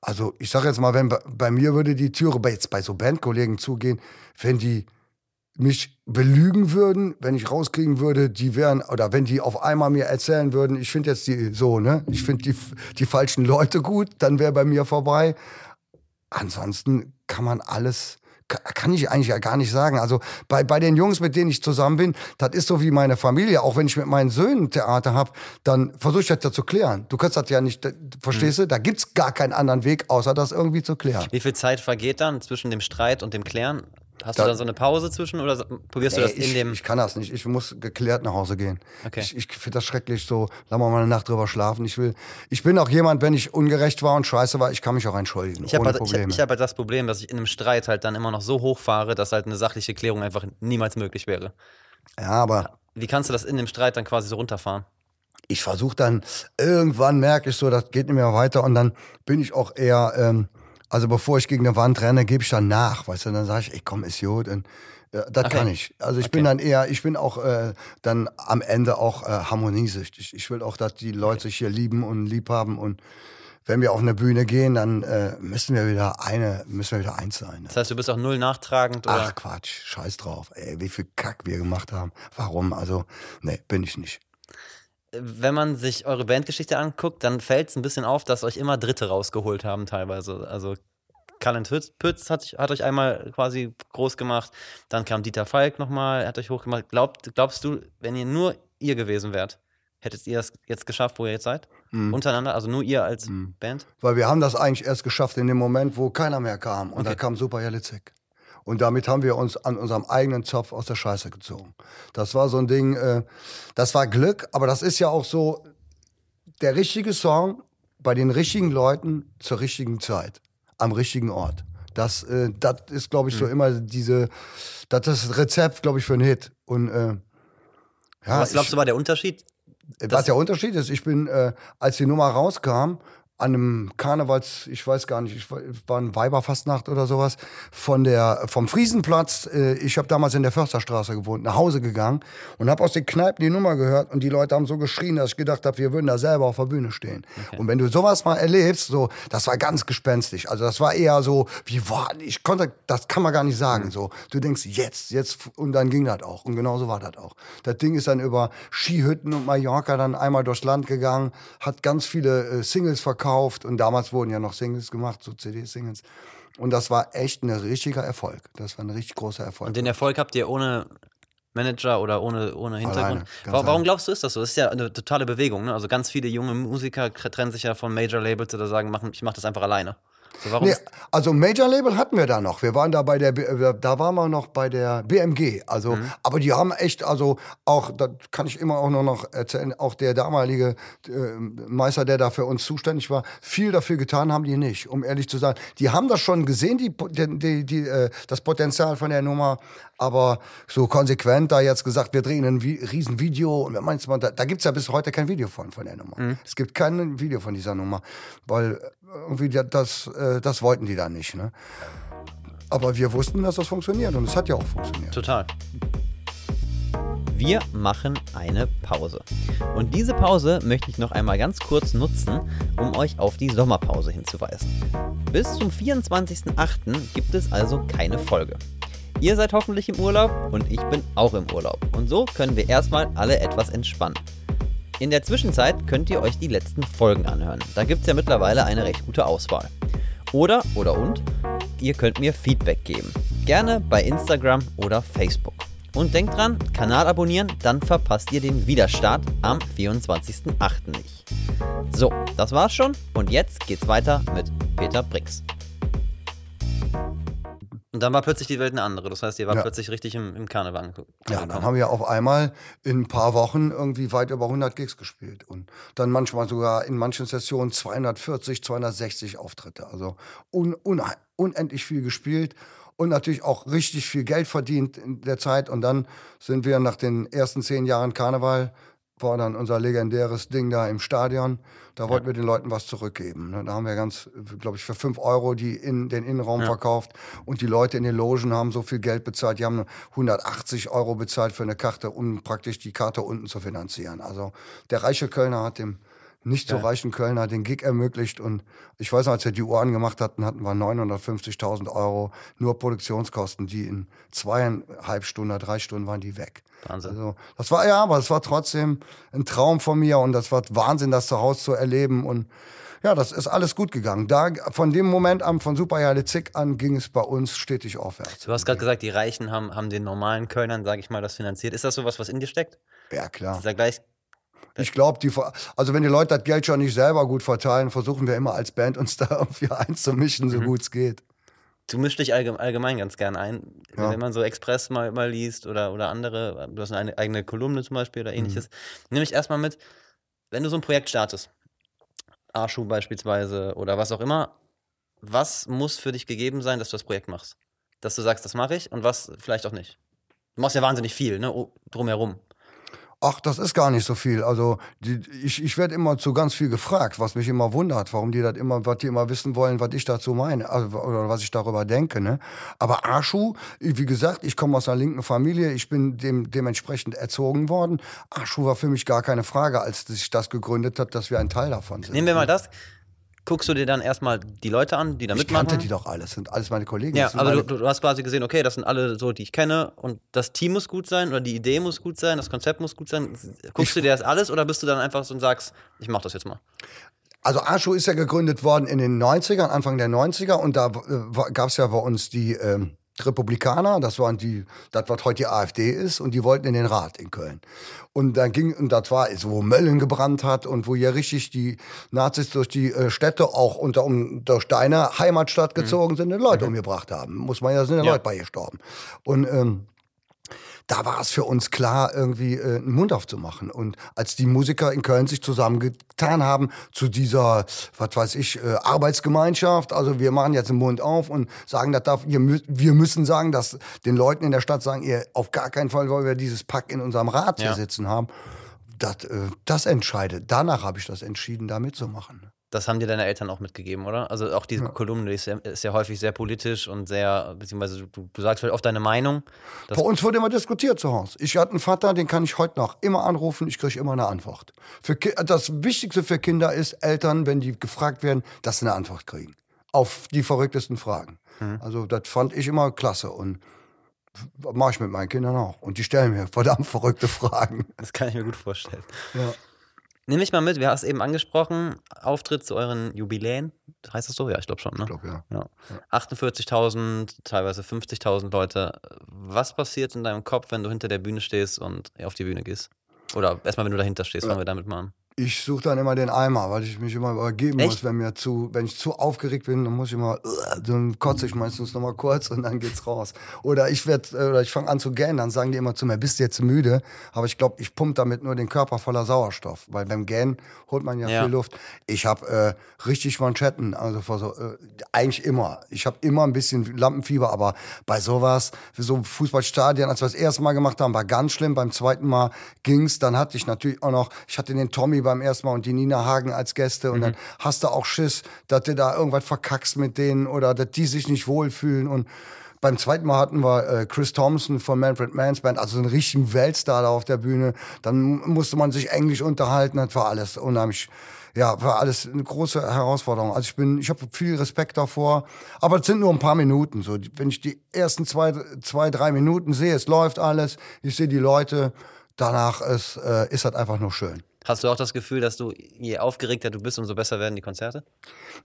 Also ich sage jetzt mal, wenn bei mir würde die Türe bei, jetzt bei so Bandkollegen zugehen, wenn die mich belügen würden, wenn ich rauskriegen würde, die wären, oder wenn die auf einmal mir erzählen würden, ich finde jetzt die so, ne? Ich finde die, die falschen Leute gut, dann wäre bei mir vorbei. Ansonsten kann man alles, kann ich eigentlich ja gar nicht sagen. Also bei, bei den Jungs, mit denen ich zusammen bin, das ist so wie meine Familie. Auch wenn ich mit meinen Söhnen Theater habe, dann versuche ich das ja zu klären. Du kannst das ja nicht, verstehst mhm. du? Da gibt's gar keinen anderen Weg, außer das irgendwie zu klären. Wie viel Zeit vergeht dann zwischen dem Streit und dem Klären? Hast da, du da so eine Pause zwischen oder probierst nee, du das in ich, dem? Ich kann das nicht. Ich muss geklärt nach Hause gehen. Okay. Ich, ich finde das schrecklich so. Lass mal eine Nacht drüber schlafen. Ich will. Ich bin auch jemand, wenn ich ungerecht war und scheiße war, ich kann mich auch entschuldigen. Ich habe halt, ich hab halt das Problem, dass ich in einem Streit halt dann immer noch so hochfahre, dass halt eine sachliche Klärung einfach niemals möglich wäre. Ja, aber. Wie kannst du das in dem Streit dann quasi so runterfahren? Ich versuche dann, irgendwann merke ich so, das geht nicht mehr weiter und dann bin ich auch eher. Ähm, also bevor ich gegen eine Wand renne, gebe ich dann nach, weißt du, dann sage ich, ey komm, ist gut. Und, äh, das okay. kann ich. Also ich okay. bin dann eher, ich bin auch äh, dann am Ende auch äh, harmoniesüchtig. Ich will auch, dass die Leute sich hier lieben und lieb haben und wenn wir auf eine Bühne gehen, dann äh, müssen wir wieder eine, müssen wir wieder eins sein. Das heißt, du bist auch null nachtragend oder? Ach Quatsch, scheiß drauf. Ey, wie viel Kack wir gemacht haben. Warum? Also, nee, bin ich nicht wenn man sich eure Bandgeschichte anguckt, dann fällt es ein bisschen auf, dass euch immer Dritte rausgeholt haben teilweise. Also Kalent Pütz hat, hat, euch einmal quasi groß gemacht, dann kam Dieter Falk nochmal, hat euch hochgemacht. Glaubt, glaubst du, wenn ihr nur ihr gewesen wärt, hättet ihr es jetzt geschafft, wo ihr jetzt seid? Mhm. Untereinander, also nur ihr als mhm. Band? Weil wir haben das eigentlich erst geschafft in dem Moment, wo keiner mehr kam. Und okay. da kam Super Jelitzek. Und damit haben wir uns an unserem eigenen Zopf aus der Scheiße gezogen. Das war so ein Ding, äh, das war Glück, aber das ist ja auch so der richtige Song bei den richtigen Leuten zur richtigen Zeit, am richtigen Ort. Das, äh, das ist, glaube ich, so mhm. immer diese, das ist das Rezept, glaube ich, für einen Hit. Und äh, ja, was glaubst ich, du war der Unterschied? Was der Unterschied ist, ich bin, äh, als die Nummer rauskam, an einem Karnevals, ich weiß gar nicht, ich war ein Weiberfastnacht oder sowas, von der, vom Friesenplatz, äh, ich habe damals in der Försterstraße gewohnt, nach Hause gegangen und habe aus den Kneipen die Nummer gehört und die Leute haben so geschrien, dass ich gedacht habe, wir würden da selber auf der Bühne stehen. Okay. Und wenn du sowas mal erlebst, so, das war ganz gespenstisch. Also das war eher so, wie, boah, ich konnte, das kann man gar nicht sagen, mhm. so. Du denkst, jetzt, jetzt, und dann ging das auch. Und genauso war das auch. Das Ding ist dann über Skihütten und Mallorca dann einmal durchs Land gegangen, hat ganz viele äh, Singles verkauft, verkauft und damals wurden ja noch Singles gemacht, so CD-Singles. Und das war echt ein richtiger Erfolg. Das war ein richtig großer Erfolg. Und den Erfolg habt ihr ohne Manager oder ohne, ohne Hintergrund. Alleine, Warum glaubst du, ist das so? Das ist ja eine totale Bewegung. Ne? Also ganz viele junge Musiker trennen sich ja von Major-Labels oder sagen, ich mache das einfach alleine. So, nee, also Major Label hatten wir da noch. Wir waren da bei der, da waren wir noch bei der BMG. Also, mhm. aber die haben echt, also auch, da kann ich immer auch nur noch erzählen, auch der damalige äh, Meister, der da für uns zuständig war, viel dafür getan haben die nicht, um ehrlich zu sein. Die haben das schon gesehen, die, die, die, äh, das Potenzial von der Nummer, aber so konsequent da jetzt gesagt, wir drehen ein riesen Video und meinst man, da, da gibt es ja bis heute kein Video von, von der Nummer. Mhm. Es gibt kein Video von dieser Nummer, weil irgendwie das, äh, das wollten die da nicht. Ne? Aber wir wussten, dass das funktioniert und es hat ja auch funktioniert. Total. Wir machen eine Pause. Und diese Pause möchte ich noch einmal ganz kurz nutzen, um euch auf die Sommerpause hinzuweisen. Bis zum 24.08. gibt es also keine Folge. Ihr seid hoffentlich im Urlaub und ich bin auch im Urlaub. Und so können wir erstmal alle etwas entspannen. In der Zwischenzeit könnt ihr euch die letzten Folgen anhören. Da gibt es ja mittlerweile eine recht gute Auswahl. Oder, oder und, ihr könnt mir Feedback geben. Gerne bei Instagram oder Facebook. Und denkt dran, Kanal abonnieren, dann verpasst ihr den Wiederstart am 24.08. nicht. So, das war's schon und jetzt geht's weiter mit Peter Brix. Und dann war plötzlich die Welt eine andere. Das heißt, ihr war ja. plötzlich richtig im, im Karneval angekommen. Ja, dann haben wir auf einmal in ein paar Wochen irgendwie weit über 100 Gigs gespielt. Und dann manchmal sogar in manchen Sessionen 240, 260 Auftritte. Also un, un, unendlich viel gespielt. und natürlich auch richtig viel Geld verdient in der Zeit. Und dann sind wir nach den ersten zehn Jahren Karneval war dann unser legendäres Ding da im Stadion. Da wollten wir den Leuten was zurückgeben. ne? Da haben wir ganz, glaube ich, für fünf Euro die in den Innenraum verkauft. Und die Leute in den Logen haben so viel Geld bezahlt. Die haben 180 Euro bezahlt für eine Karte, um praktisch die Karte unten zu finanzieren. Also der reiche Kölner hat dem nicht so reichen Kölner den Gig ermöglicht. Und ich weiß noch, als wir die Uhr angemacht hatten, hatten wir 950.000 Euro nur Produktionskosten, die in zweieinhalb Stunden, drei Stunden waren die weg. Wahnsinn. Also, das war ja, aber es war trotzdem ein Traum von mir und das war Wahnsinn, das zu Hause zu erleben und ja, das ist alles gut gegangen. Da, von dem Moment an, von Superjale Zick an, ging es bei uns stetig aufwärts. Du hast gerade gesagt, die Reichen haben, haben den normalen Kölnern, sage ich mal, das finanziert. Ist das sowas, was in dir steckt? Ja, klar. Dieser gleich. Ich glaube, die, also wenn die Leute das Geld schon nicht selber gut verteilen, versuchen wir immer als Band uns da irgendwie einzumischen, Mhm. so gut es geht. Du mischst dich allgemein, ganz gern ein. Ja. Wenn man so Express mal, mal liest oder, oder andere, du hast eine eigene Kolumne zum Beispiel oder ähnliches. Mhm. Nimm mich erstmal mit, wenn du so ein Projekt startest, Arschu beispielsweise oder was auch immer, was muss für dich gegeben sein, dass du das Projekt machst? Dass du sagst, das mache ich und was vielleicht auch nicht. Du machst ja wahnsinnig viel, ne, drumherum. Ach, das ist gar nicht so viel. Also die, ich, ich werde immer zu ganz viel gefragt, was mich immer wundert, warum die das immer, was die immer wissen wollen, was ich dazu meine, also, oder was ich darüber denke. Ne? Aber Arschu, wie gesagt, ich komme aus einer linken Familie, ich bin dem, dementsprechend erzogen worden. Arschu war für mich gar keine Frage, als sich das gegründet hat, dass wir ein Teil davon sind. Nehmen wir mal das. Guckst du dir dann erstmal die Leute an, die da ich mitmachen? kannte die doch alle, sind alles meine Kollegen. Ja, aber meine, du, du hast quasi gesehen, okay, das sind alle so, die ich kenne und das Team muss gut sein oder die Idee muss gut sein, das Konzept muss gut sein. Guckst Ich- du dir das alles oder bist du dann einfach so und sagst, ich mach das jetzt mal? Also Arschu ist ja gegründet worden in den 90ern, Anfang der 90er und da äh, gab es ja bei uns die ähm, Republikaner, das waren die, das was heute die AfD ist und die wollten in den Rat in Köln. Und dann ging, und das war, so, wo Mölln gebrannt hat und wo ja richtig die Nazis durch die äh, Städte auch unter um, durch deine Heimatstadt gezogen sind und Leute umgebracht haben. Muss man ja, sind ja, Ja. Leute bei gestorben. Und ähm, da war es für uns klar, irgendwie äh, einen Mund aufzumachen. Und als die Musiker in Köln sich zusammengetan haben zu dieser, was weiß ich, äh, Arbeitsgemeinschaft, also wir machen jetzt den Mund auf und sagen, das darf, ihr, wir müssen sagen, dass den Leuten in der Stadt sagen, ihr auf gar keinen Fall wollen wir dieses Pack in unserem Rat hier Ja. sitzen haben. Das, äh, das entscheidet. Danach habe ich das entschieden, da mitzumachen. Das haben dir deine Eltern auch mitgegeben, oder? Also auch diese Kolumne die ist ja, ist ja häufig sehr politisch und sehr, beziehungsweise du, du sagst halt oft deine Meinung. Bei uns wurde immer diskutiert zu Hause. Ich hatte einen Vater, den kann ich heute noch immer anrufen, ich kriege immer eine Antwort. Für, das Wichtigste für Kinder ist, Eltern, wenn die gefragt werden, dass sie eine Antwort kriegen. Auf die verrücktesten Fragen. Also das fand ich immer klasse und mache ich mit meinen Kindern auch. Und die stellen mir verdammt verrückte Fragen. das kann ich mir gut vorstellen. Ja. Nimm mich mal mit, wir haben es eben angesprochen, Auftritt zu euren Jubiläen. Heißt das so? Ja, ich glaube schon, ne? Ich glaube, ja. Ja. 48.000, teilweise 50.000 Leute. Was passiert in deinem Kopf, wenn du hinter der Bühne stehst und auf die Bühne gehst? Oder erstmal, wenn du dahinter stehst, fangen wir damit mal an. Ich suche dann immer den Eimer, weil ich mich immer übergeben Echt? muss, wenn mir zu, wenn ich zu aufgeregt bin, dann muss ich immer, äh, dann kotze ich meistens noch mal kurz und dann geht's raus. Oder ich werd, äh, oder ich fange an zu gähnen, dann sagen die immer zu mir, bist du jetzt müde? Aber ich glaube, ich pump damit nur den Körper voller Sauerstoff, weil beim Gähnen holt man ja, Ja. viel Luft. Ich habe äh, richtig Manschetten, also vor so, äh, eigentlich immer. Ich habe immer ein bisschen Lampenfieber, aber bei sowas, für so Fußballstadien, als wir das erste Mal gemacht haben, war ganz schlimm. Beim zweiten Mal ging's. Dann hatte ich natürlich auch noch, ich hatte den Tommy beim ersten Mal und die Nina Hagen als Gäste und dann hast du auch Schiss, dass du da irgendwas verkackst mit denen oder dass die sich nicht wohlfühlen und beim zweiten Mal hatten wir äh, Chris Thompson von Manfred Manns Band, also einen richtigen Weltstar da auf der Bühne. Dann musste man sich Englisch unterhalten, das war alles unheimlich, ja, war alles eine große Herausforderung. Also ich bin, ich habe viel Respekt davor, aber es sind nur ein paar Minuten. So, wenn ich die ersten zwei, zwei, drei Minuten sehe, es läuft alles, ich sehe die Leute, danach ist, äh, ist das einfach nur schön. Hast du auch das Gefühl, dass du, je aufgeregter du bist, umso besser werden die Konzerte?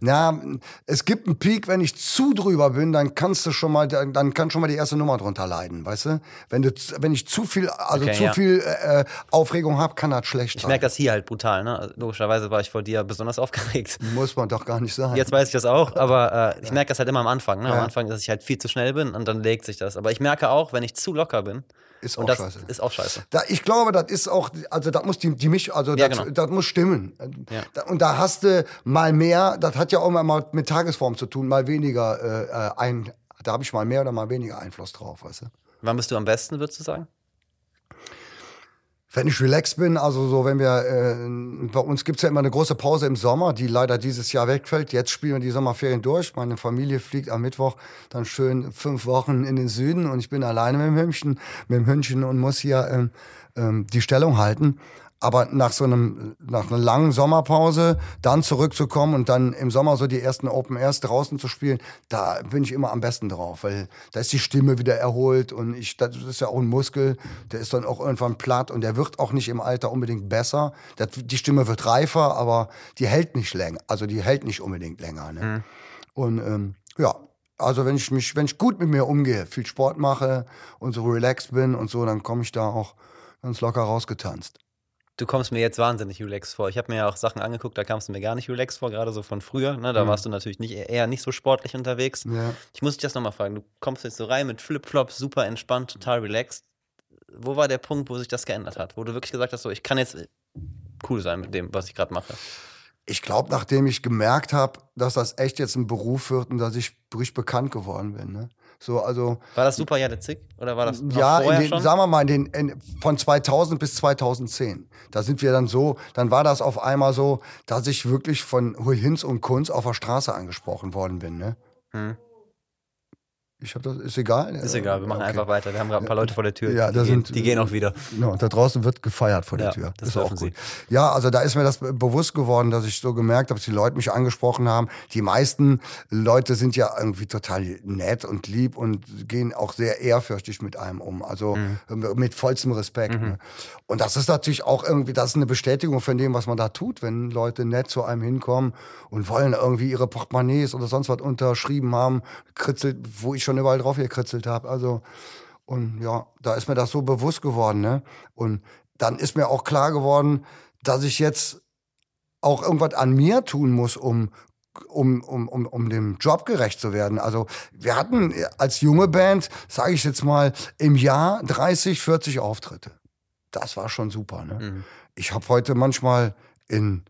Ja, es gibt einen Peak, wenn ich zu drüber bin, dann kannst du schon mal, dann kann schon mal die erste Nummer drunter leiden, weißt du? Wenn du, wenn ich zu viel, also Okay, zu ja. viel äh, Aufregung habe, kann das schlecht Ich sein. merke das hier halt brutal, ne? Logischerweise war ich vor dir besonders aufgeregt. Muss man doch gar nicht sagen. Jetzt weiß ich das auch, aber äh, ich merke das halt immer am Anfang. Ne? Am Ja. Anfang, dass ich halt viel zu schnell bin und dann legt sich das. Aber ich merke auch, wenn ich zu locker bin, Ist und auch scheiße. ist auch scheiße. Da, ich glaube, das ist auch, also das muss die, die mich, also Ja, das, genau. das muss stimmen. Ja. Und da hast du mal mehr, das hat ja auch immer mal mit Tagesform zu tun, mal weniger äh, äh, ein, Da habe ich mal mehr oder mal weniger Einfluss drauf, weißt du? Wann bist du am besten, würdest du sagen? Wenn ich relaxed bin, also so, wenn wir, äh, bei uns gibt's ja immer eine große Pause im Sommer, die leider dieses Jahr wegfällt. Jetzt spielen wir die Sommerferien durch. Meine Familie fliegt am Mittwoch dann schön fünf Wochen in den Süden und ich bin alleine mit dem Hündchen, mit dem Hündchen und muss hier ähm, ähm, die Stellung halten. Aber nach so einem, nach einer langen Sommerpause dann zurückzukommen und dann im Sommer so die ersten Open Airs draußen zu spielen, da bin ich immer am besten drauf, weil da ist die Stimme wieder erholt und ich, das ist ja auch ein Muskel, der ist dann auch irgendwann platt und der wird auch nicht im Alter unbedingt besser. Das, die Stimme wird reifer, aber die hält nicht länger, also die hält nicht unbedingt länger. Ne? Mhm. Und ähm, ja, also wenn ich mich, wenn ich gut mit mir umgehe, viel Sport mache und so relaxed bin und so, dann komme ich da auch ganz locker rausgetanzt. Du kommst mir jetzt wahnsinnig relaxed vor. Ich habe mir ja auch Sachen angeguckt, da kamst du mir gar nicht relaxed vor, gerade so von früher. Ne? Da mhm. warst du natürlich nicht, eher nicht so sportlich unterwegs. Ja. Ich muss dich das nochmal fragen. Du kommst jetzt so rein mit Flipflops, super entspannt, total relaxed. Wo war der Punkt, wo sich das geändert hat? Wo du wirklich gesagt hast, so, ich kann jetzt cool sein mit dem, was ich gerade mache? Ich glaube, nachdem ich gemerkt habe, dass das echt jetzt ein Beruf wird und dass ich richtig bekannt geworden bin. Ne? So, also, war das Super Jahre Zick oder war das ja, vorher den, schon? sagen wir mal, in den, in, von 2000 bis 2010. Da sind wir dann so, dann war das auf einmal so, dass ich wirklich von Hinz und Kunz auf der Straße angesprochen worden bin. Ne? Hm. Ich habe das, ist egal. Ist egal, wir machen okay. einfach weiter. Wir haben gerade ein paar Leute vor der Tür. Ja, die, sind, gehen, die gehen auch wieder. No, da draußen wird gefeiert vor der ja, Tür. Das, das ist auch gut. Sie. Ja, also da ist mir das bewusst geworden, dass ich so gemerkt habe, dass die Leute mich angesprochen haben. Die meisten Leute sind ja irgendwie total nett und lieb und gehen auch sehr ehrfürchtig mit einem um. Also mhm. mit vollstem Respekt. Mhm. Ne? Und das ist natürlich auch irgendwie, das ist eine Bestätigung von dem, was man da tut, wenn Leute nett zu einem hinkommen und wollen irgendwie ihre Portemonnaies oder sonst was unterschrieben haben, kritzelt, wo ich schon überall drauf gekritzelt habe. Also, und ja, da ist mir das so bewusst geworden, ne? Und dann ist mir auch klar geworden, dass ich jetzt auch irgendwas an mir tun muss, um um, um, um, um dem Job gerecht zu werden. Also wir hatten als junge Band, sage ich jetzt mal, im Jahr 30, 40 Auftritte. Das war schon super. Ne? Mhm. Ich habe heute manchmal in,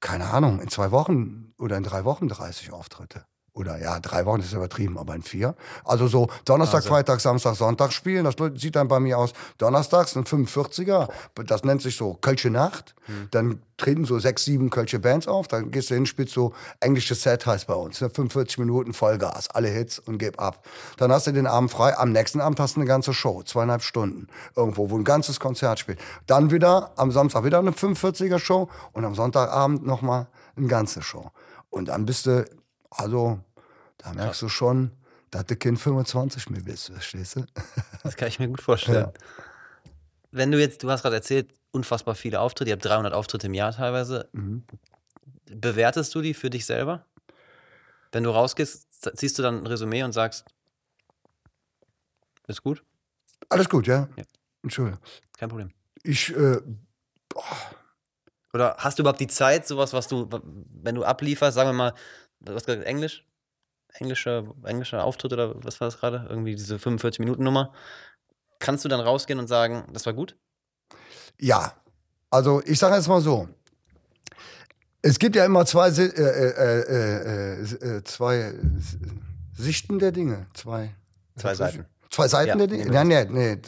keine Ahnung, in zwei Wochen oder in drei Wochen 30 Auftritte oder ja, drei Wochen ist übertrieben, aber in vier. Also so Donnerstag, also. Freitag, Samstag, Sonntag spielen, das sieht dann bei mir aus. Donnerstags ein 45er, das nennt sich so Kölsche Nacht. Hm. Dann treten so sechs, sieben Kölsche Bands auf, dann gehst du hin, spielst so englisches Set heißt bei uns. 45 ne? Minuten Vollgas, alle Hits und gib ab. Dann hast du den Abend frei, am nächsten Abend hast du eine ganze Show, zweieinhalb Stunden irgendwo, wo ein ganzes Konzert spielt. Dann wieder, am Samstag wieder eine 45er Show und am Sonntagabend nochmal eine ganze Show. Und dann bist du also, da merkst du schon, dass du Kind 25 mehr bist, verstehst du? Das kann ich mir gut vorstellen. Ja. Wenn du jetzt, du hast gerade erzählt, unfassbar viele Auftritte, ihr habt 300 Auftritte im Jahr teilweise. Mhm. Bewertest du die für dich selber? Wenn du rausgehst, ziehst du dann ein Resümee und sagst, ist gut? Alles gut, ja. ja. Entschuldigung. Kein Problem. Ich, äh, Oder hast du überhaupt die Zeit, sowas, was du, wenn du ablieferst, sagen wir mal, was gesagt, Englisch? Englischer, englischer Auftritt oder was war das gerade? Irgendwie diese 45-Minuten-Nummer. Kannst du dann rausgehen und sagen, das war gut? Ja. Also ich sage jetzt mal so. Es gibt ja immer zwei, äh, äh, äh, zwei Sichten der Dinge. Zwei. Zwei Seiten. Zwei Seiten ja, der Dinge? Nein, nein, nee.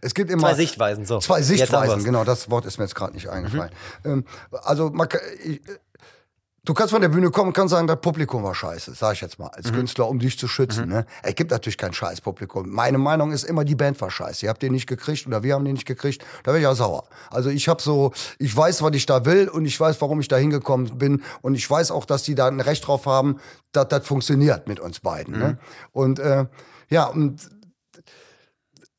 Es gibt immer. Zwei Sichtweisen, so. Zwei Sichtweisen, genau. Das Wort ist mir jetzt gerade nicht eingefallen. Mhm. also, man, ich, Du kannst von der Bühne kommen und kannst sagen, das Publikum war scheiße, sag ich jetzt mal, als mhm. Künstler, um dich zu schützen. Mhm. Ne? Es gibt natürlich kein scheiß Publikum. Meine Meinung ist immer, die Band war scheiße. Ihr habt den nicht gekriegt oder wir haben den nicht gekriegt, da wäre ich auch sauer. Also ich habe so, ich weiß, was ich da will und ich weiß, warum ich da hingekommen bin und ich weiß auch, dass die da ein Recht drauf haben, dass das funktioniert mit uns beiden. Ne? Mhm. Ne? Und äh, ja, und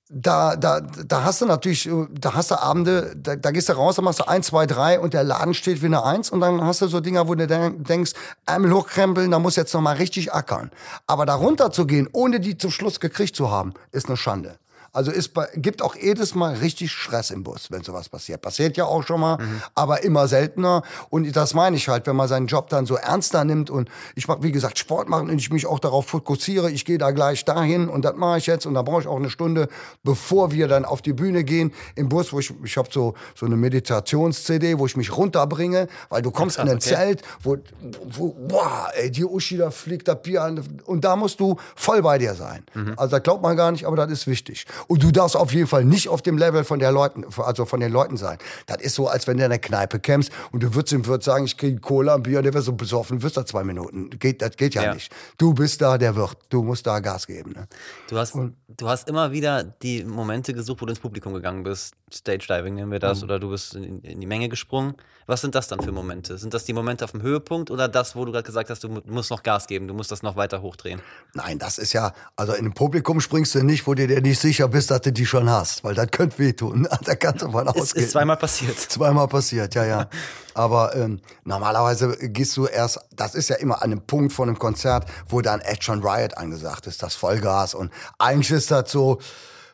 da, da, da hast du natürlich, da hast du Abende, da, da gehst du raus, dann machst du eins, zwei, drei und der Laden steht wie eine Eins und dann hast du so Dinger, wo du denkst, Ärmel hochkrempeln, da muss jetzt noch mal richtig ackern. Aber da runter zu gehen, ohne die zum Schluss gekriegt zu haben, ist eine Schande. Also es gibt auch jedes Mal richtig Stress im Bus, wenn sowas passiert. Passiert ja auch schon mal, mhm. aber immer seltener. Und das meine ich halt, wenn man seinen Job dann so ernster nimmt und ich mache, wie gesagt, Sport machen und ich mich auch darauf fokussiere, ich gehe da gleich dahin und das mache ich jetzt und da brauche ich auch eine Stunde, bevor wir dann auf die Bühne gehen im Bus, wo ich, ich habe so, so eine Meditations-CD, wo ich mich runterbringe, weil du kommst in ein okay. Zelt, wo, wo, boah, ey, die Uschi, da fliegt das Bier an und da musst du voll bei dir sein. Mhm. Also das glaubt man gar nicht, aber das ist wichtig. Und du darfst auf jeden Fall nicht auf dem Level von der Leuten, also von den Leuten sein. Das ist so, als wenn du in der Kneipe kämpfst und du würdest ihm würd sagen, ich kriege Cola, ein Bier, und der wird so besoffen, wirst da zwei Minuten. Geht, das geht ja, ja, nicht. Du bist da der Wirt. Du musst da Gas geben. Ne? Du, hast, und, du hast immer wieder die Momente gesucht, wo du ins Publikum gegangen bist. Stage Diving nennen wir das. Mhm. Oder du bist in, in, die Menge gesprungen. Was sind das dann für Momente? Sind das die Momente auf dem Höhepunkt oder das, wo du gerade gesagt hast, du musst noch Gas geben, du musst das noch weiter hochdrehen? Nein, das ist ja, also in einem Publikum springst du nicht, wo du dir nicht sicher bist, dass du die schon hast, weil das könnte wehtun. Da kannst du mal ausgehen. Ist zweimal passiert. Zweimal passiert, ja, ja. Aber ähm, normalerweise gehst du erst, das ist ja immer an einem Punkt von einem Konzert, wo dann echt schon Riot angesagt ist, das Vollgas. Und eigentlich ist das so,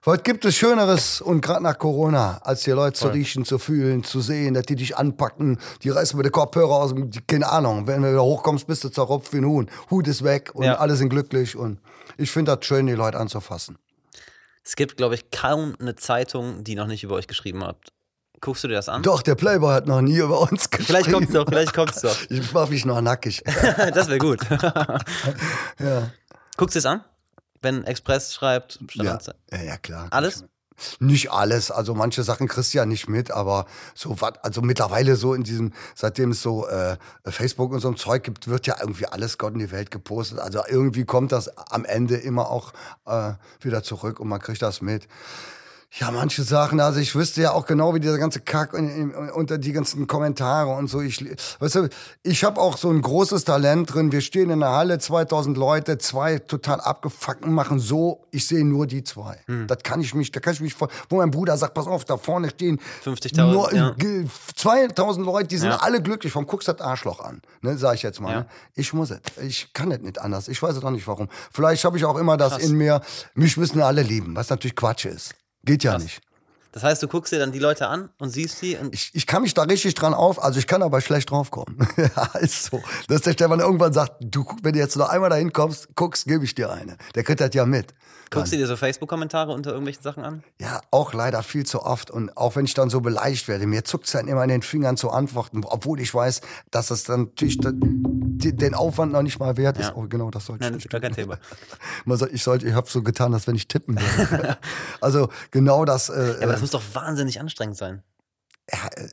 was gibt es Schöneres und gerade nach Corona, als die Leute Voll. zu riechen, zu fühlen, zu sehen, dass die dich anpacken, die reißen mit den Kopfhörer aus, keine Ahnung, wenn du wieder hochkommst, bist du zerrupft wie ein Huhn. Hut ist weg und ja. alle sind glücklich und ich finde das schön, die Leute anzufassen. Es gibt, glaube ich, kaum eine Zeitung, die noch nicht über euch geschrieben hat. Guckst du dir das an? Doch, der Playboy hat noch nie über uns geschrieben. Vielleicht kommt's doch, vielleicht kommt's doch. Ich mach mich noch nackig. das wäre gut. ja. Guckst du es an? Wenn Express schreibt, ja. ja, ja, klar. Alles? Nicht alles, also manche Sachen kriegst du ja nicht mit, aber so was, also mittlerweile so in diesem, seitdem es so äh, Facebook und so ein Zeug gibt, wird ja irgendwie alles Gott in die Welt gepostet. Also irgendwie kommt das am Ende immer auch äh, wieder zurück und man kriegt das mit. Ja, manche Sachen, also ich wüsste ja auch genau, wie dieser ganze Kack unter die ganzen Kommentare und so. Ich, weißt du, ich habe auch so ein großes Talent drin. Wir stehen in der Halle, 2000 Leute, zwei total abgefuckten machen so, ich sehe nur die zwei. Hm. Das kann ich mich, da kann ich mich, wo mein Bruder sagt, pass auf, da vorne stehen 50.000, ja. 2000 Leute, die sind ja. alle glücklich, vom guckst das Arschloch an, ne, sag ich jetzt mal. Ja. Ne? Ich muss es, ich kann es nicht anders. Ich weiß es auch nicht warum. Vielleicht habe ich auch immer das Krass. in mir, mich müssen alle lieben, was natürlich Quatsch ist. Geht ja Krass. nicht. Das heißt, du guckst dir dann die Leute an und siehst sie. ich, ich kann mich da richtig dran auf, also ich kann aber schlecht draufkommen. ja, ist so. Dass der Stefan irgendwann sagt, du, wenn du jetzt noch einmal dahin kommst, guckst, gebe ich dir eine. Der kriegt das ja mit. Guckst du dir so Facebook-Kommentare unter irgendwelchen Sachen an? Ja, auch leider viel zu oft. Und auch wenn ich dann so beleidigt werde, mir zuckt es dann immer in den Fingern zu antworten, obwohl ich weiß, dass es dann natürlich den Aufwand noch nicht mal wert ist. Ja. Oh, genau, das sollte Nein, das ist gar kein Thema. ich sollte, ich habe so getan, als wenn ich tippen würde. also genau das. Äh, ja, aber das äh, muss doch wahnsinnig anstrengend sein. Ja, äh,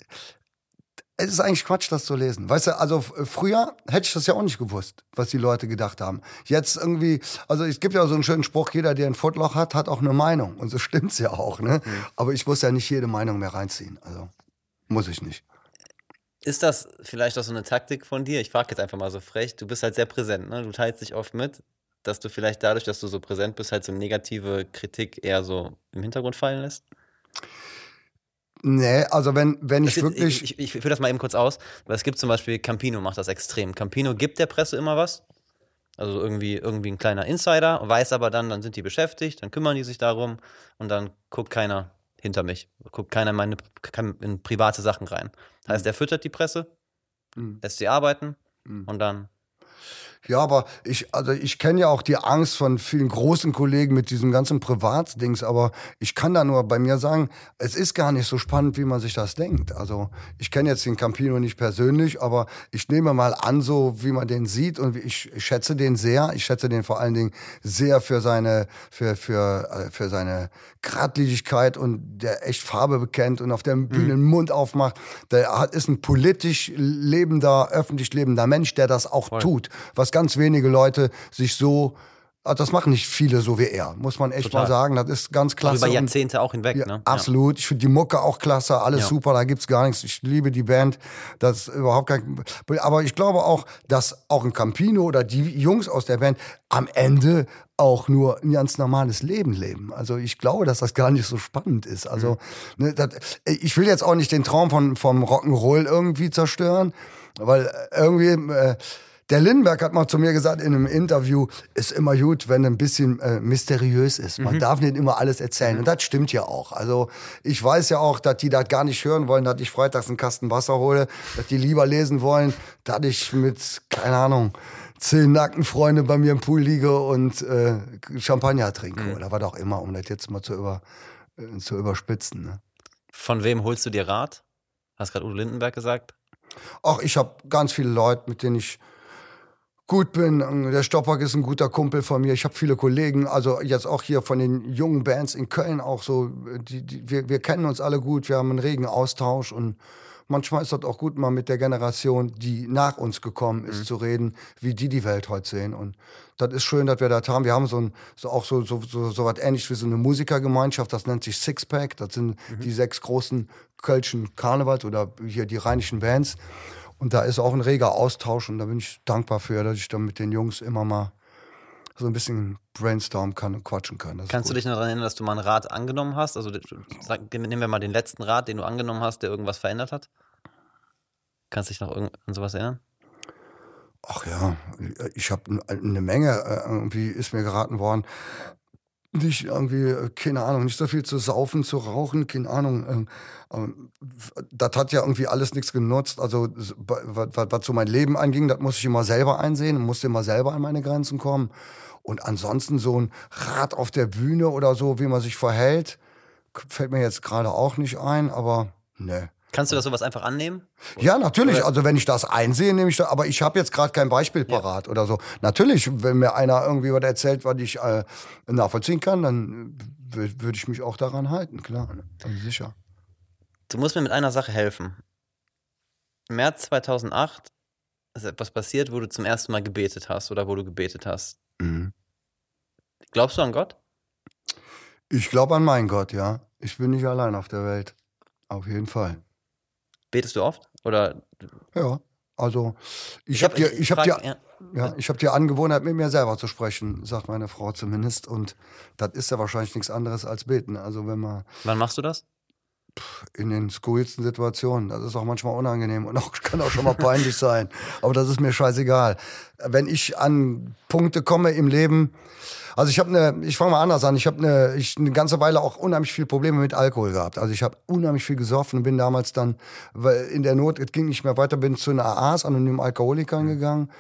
es ist eigentlich Quatsch, das zu lesen. Weißt du, also früher hätte ich das ja auch nicht gewusst, was die Leute gedacht haben. Jetzt irgendwie, also es gibt ja so einen schönen Spruch, jeder, der ein Footloch hat, hat auch eine Meinung. Und so stimmt's ja auch, ne? Mhm. Aber ich muss ja nicht jede Meinung mehr reinziehen. Also muss ich nicht. Ist das vielleicht auch so eine Taktik von dir? Ich frage jetzt einfach mal so frech. Du bist halt sehr präsent, ne? Du teilst dich oft mit, dass du vielleicht dadurch, dass du so präsent bist, halt so negative Kritik eher so im Hintergrund fallen lässt? Nee, also wenn, wenn ich wirklich. Ich, ich, ich führe das mal eben kurz aus, weil es gibt zum Beispiel, Campino macht das extrem. Campino gibt der Presse immer was. Also irgendwie, irgendwie ein kleiner Insider, weiß aber dann, dann sind die beschäftigt, dann kümmern die sich darum und dann guckt keiner hinter mich. Guckt keiner in meine in private Sachen rein. Heißt, mhm. er füttert die Presse, mhm. lässt sie arbeiten mhm. und dann ja, aber ich, also ich kenne ja auch die Angst von vielen großen Kollegen mit diesem ganzen Privatdings, aber ich kann da nur bei mir sagen, es ist gar nicht so spannend, wie man sich das denkt. Also ich kenne jetzt den Campino nicht persönlich, aber ich nehme mal an, so wie man den sieht und ich, ich schätze den sehr. Ich schätze den vor allen Dingen sehr für seine, für, für, äh, für seine Gradlinigkeit und der echt Farbe bekennt und auf der Bühne mhm. den Mund aufmacht. Der hat, ist ein politisch lebender, öffentlich lebender Mensch, der das auch Voll. tut. Was ganz wenige Leute sich so ah, das machen nicht viele so wie er, muss man echt Total. mal sagen. Das ist ganz klasse. Über Jahrzehnte auch hinweg, ja, ne? Absolut. Ich finde die Mucke auch klasse, alles ja. super, da gibt's gar nichts. Ich liebe die Band. Das ist überhaupt kein. Aber ich glaube auch, dass auch ein Campino oder die Jungs aus der Band am Ende auch nur ein ganz normales Leben leben. Also ich glaube, dass das gar nicht so spannend ist. Also mhm. ne, das, ich will jetzt auch nicht den Traum von, vom Rock'n'Roll irgendwie zerstören, weil irgendwie. Äh, Der Lindenberg hat mal zu mir gesagt in einem Interview, ist immer gut, wenn ein bisschen äh, mysteriös ist. Man mhm. darf nicht immer alles erzählen. Mhm. Und das stimmt ja auch. Also ich weiß ja auch, dass die das gar nicht hören wollen, dass ich freitags einen Kasten Wasser hole, dass die lieber lesen wollen, dass ich mit, keine Ahnung, zehn Nackenfreunde bei mir im Pool liege und äh, Champagner trinke mhm. oder was auch immer, um das jetzt mal zu, über, äh, zu überspitzen. Ne? Von wem holst du dir Rat? Hast gerade Udo Lindenberg gesagt? Ach, ich habe ganz viele Leute, mit denen ich gut bin. Der Stoppack ist ein guter Kumpel von mir. Ich habe viele Kollegen, also jetzt auch hier von den jungen Bands in Köln auch so. Die, die, wir, wir kennen uns alle gut, wir haben einen regen Austausch und manchmal ist das auch gut, mal mit der Generation, die nach uns gekommen ist, mhm. zu reden, wie die die Welt heute sehen. Und das ist schön, dass wir das haben. Wir haben so, ein, so auch so, so, so, so was ähnliches wie so eine Musikergemeinschaft, das nennt sich Sixpack. Das sind mhm. die sechs großen Kölschen Karnevals oder hier die rheinischen Bands. Und da ist auch ein reger Austausch und da bin ich dankbar für, dass ich dann mit den Jungs immer mal so ein bisschen brainstormen kann und quatschen kann. Kannst du dich noch daran erinnern, dass du mal einen Rat angenommen hast? Also sag, nehmen wir mal den letzten Rat, den du angenommen hast, der irgendwas verändert hat. Kannst du dich noch an sowas erinnern? Ach ja, ich habe eine Menge, äh, irgendwie ist mir geraten worden, nicht irgendwie, äh, keine Ahnung, nicht so viel zu saufen, zu rauchen, keine Ahnung. Ähm, ähm, das hat ja irgendwie alles nichts genutzt. Also, was, was so mein Leben anging, das muss ich immer selber einsehen, musste immer selber an meine Grenzen kommen. Und ansonsten so ein Rat auf der Bühne oder so, wie man sich verhält, fällt mir jetzt gerade auch nicht ein, aber ne. Kannst du das sowas einfach annehmen? Ja, natürlich. Also wenn ich das einsehe, nehme ich das. Aber ich habe jetzt gerade kein Beispiel parat ja. oder so. Natürlich, wenn mir einer irgendwie was erzählt, was ich äh, nachvollziehen kann, dann würde ich mich auch daran halten, klar. Also sicher. Du musst mir mit einer Sache helfen. Im März 2008 ist etwas passiert, wo du zum ersten Mal gebetet hast oder wo du gebetet hast. Mhm. Glaubst du an Gott? Ich glaube an meinen Gott, ja. Ich bin nicht allein auf der Welt. Auf jeden Fall. Betest du oft? Oder? Ja, also ich, habe dir, ich habe dir, ja. ja, ich habe dir Angewohnheit, mit mir selber zu sprechen, sagt meine Frau zumindest. Und das ist ja wahrscheinlich nichts anderes als beten. Also wenn man. Wann machst du das? In den skurrilsten Situationen. Das ist auch manchmal unangenehm und auch, kann auch schon mal peinlich sein. Aber das ist mir scheißegal. Wenn ich an Punkte komme im Leben, also ich habe eine, ich fange mal anders an. Ich habe eine, ich eine ganze Weile auch unheimlich viel Probleme mit Alkohol gehabt. Also ich habe unheimlich viel gesoffen und bin damals dann, weil in der Not, es ging nicht mehr weiter, bin zu einer AAs, anonymen Alkoholikern mhm. gegangen.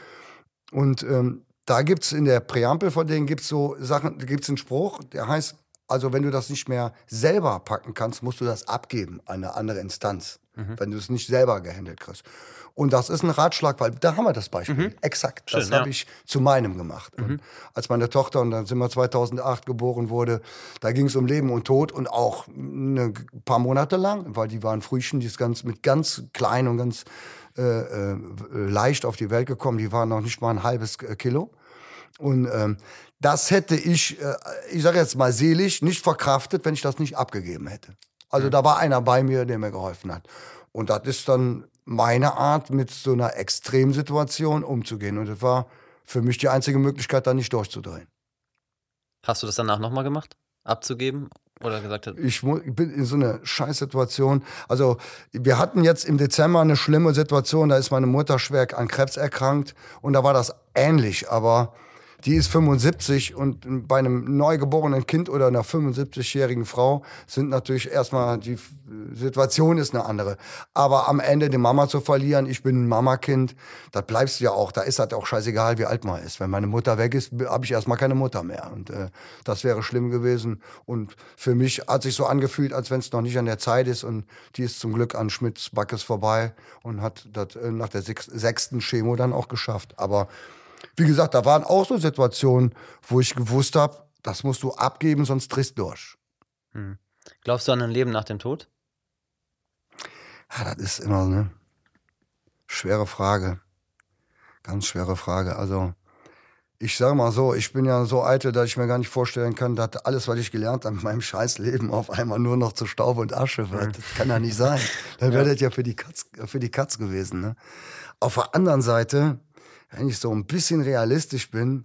Und ähm, da gibt's in der Präambel von denen gibt's so Sachen, da gibt's einen Spruch, der heißt, also wenn du das nicht mehr selber packen kannst, musst du das abgeben an eine andere Instanz, mhm. wenn du es nicht selber gehandelt kriegst. Und das ist ein Ratschlag, weil da haben wir das Beispiel. Mhm. Exakt. Das habe ja. ich zu meinem gemacht. Mhm. als meine Tochter, und dann sind wir 2008 geboren wurde, da ging es um Leben und Tod und auch ein paar Monate lang, weil die waren Frühchen, die ist ganz, mit ganz klein und ganz äh, äh, leicht auf die Welt gekommen. Die waren noch nicht mal ein halbes Kilo. Und ähm, das hätte ich, äh, ich sage jetzt mal selig, nicht verkraftet, wenn ich das nicht abgegeben hätte. Also mhm. da war einer bei mir, der mir geholfen hat. Und das ist dann meine Art, mit so einer Extremsituation umzugehen. Und das war für mich die einzige Möglichkeit, da nicht durchzudrehen. Hast du das danach nochmal gemacht? Abzugeben? Oder gesagt hat? Ich bin in so einer Scheißsituation. Also, wir hatten jetzt im Dezember eine schlimme Situation. Da ist meine Mutter schwer an Krebs erkrankt. Und da war das ähnlich. Aber die ist 75 und bei einem neugeborenen Kind oder einer 75-jährigen Frau sind natürlich erstmal die Situation ist eine andere. Aber am Ende die Mama zu verlieren, ich bin ein Mamakind, das bleibst du ja auch. Da ist halt auch scheißegal, wie alt man ist. Wenn meine Mutter weg ist, habe ich erstmal keine Mutter mehr. Und äh, das wäre schlimm gewesen. Und für mich hat sich so angefühlt, als wenn es noch nicht an der Zeit ist. Und die ist zum Glück an Schmidts Backes vorbei und hat das äh, nach der sechsten Chemo dann auch geschafft. Aber wie gesagt, da waren auch so Situationen, wo ich gewusst habe, das musst du abgeben, sonst drehst du durch. Hm. Glaubst du an ein Leben nach dem Tod? Ja, das ist immer eine schwere Frage. Ganz schwere Frage. Also, ich sage mal so, ich bin ja so eitel, dass ich mir gar nicht vorstellen kann, dass alles, was ich gelernt habe in meinem Scheißleben, auf einmal nur noch zu Staub und Asche wird. Hm. Das kann ja nicht sein. Dann wäre das ja für die Katz, für die Katz gewesen. Ne? Auf der anderen Seite wenn ich so ein bisschen realistisch bin,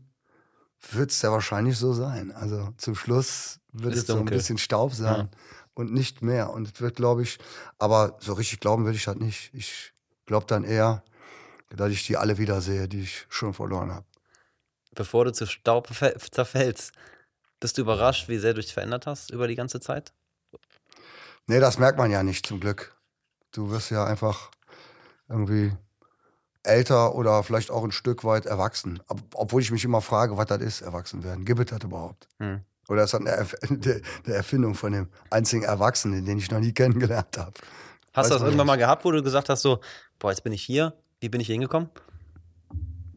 wird es ja wahrscheinlich so sein. Also zum Schluss wird es so ein bisschen Staub sein ja. und nicht mehr. Und es wird, glaube ich, aber so richtig glauben würde ich halt nicht. Ich glaube dann eher, dass ich die alle wiedersehe, die ich schon verloren habe. Bevor du zu Staub zerfällst, bist du überrascht, wie sehr du dich verändert hast über die ganze Zeit? Nee, das merkt man ja nicht, zum Glück. Du wirst ja einfach irgendwie älter oder vielleicht auch ein Stück weit erwachsen. Ob, obwohl ich mich immer frage, was das ist, erwachsen werden. Gibt es das überhaupt? Hm. Oder ist das eine, Erf eine Erfindung von dem einzigen Erwachsenen, den ich noch nie kennengelernt habe? Hast du das irgendwann mal gehabt, wo du gesagt hast, so, boah, jetzt bin ich hier, wie bin ich hier hingekommen?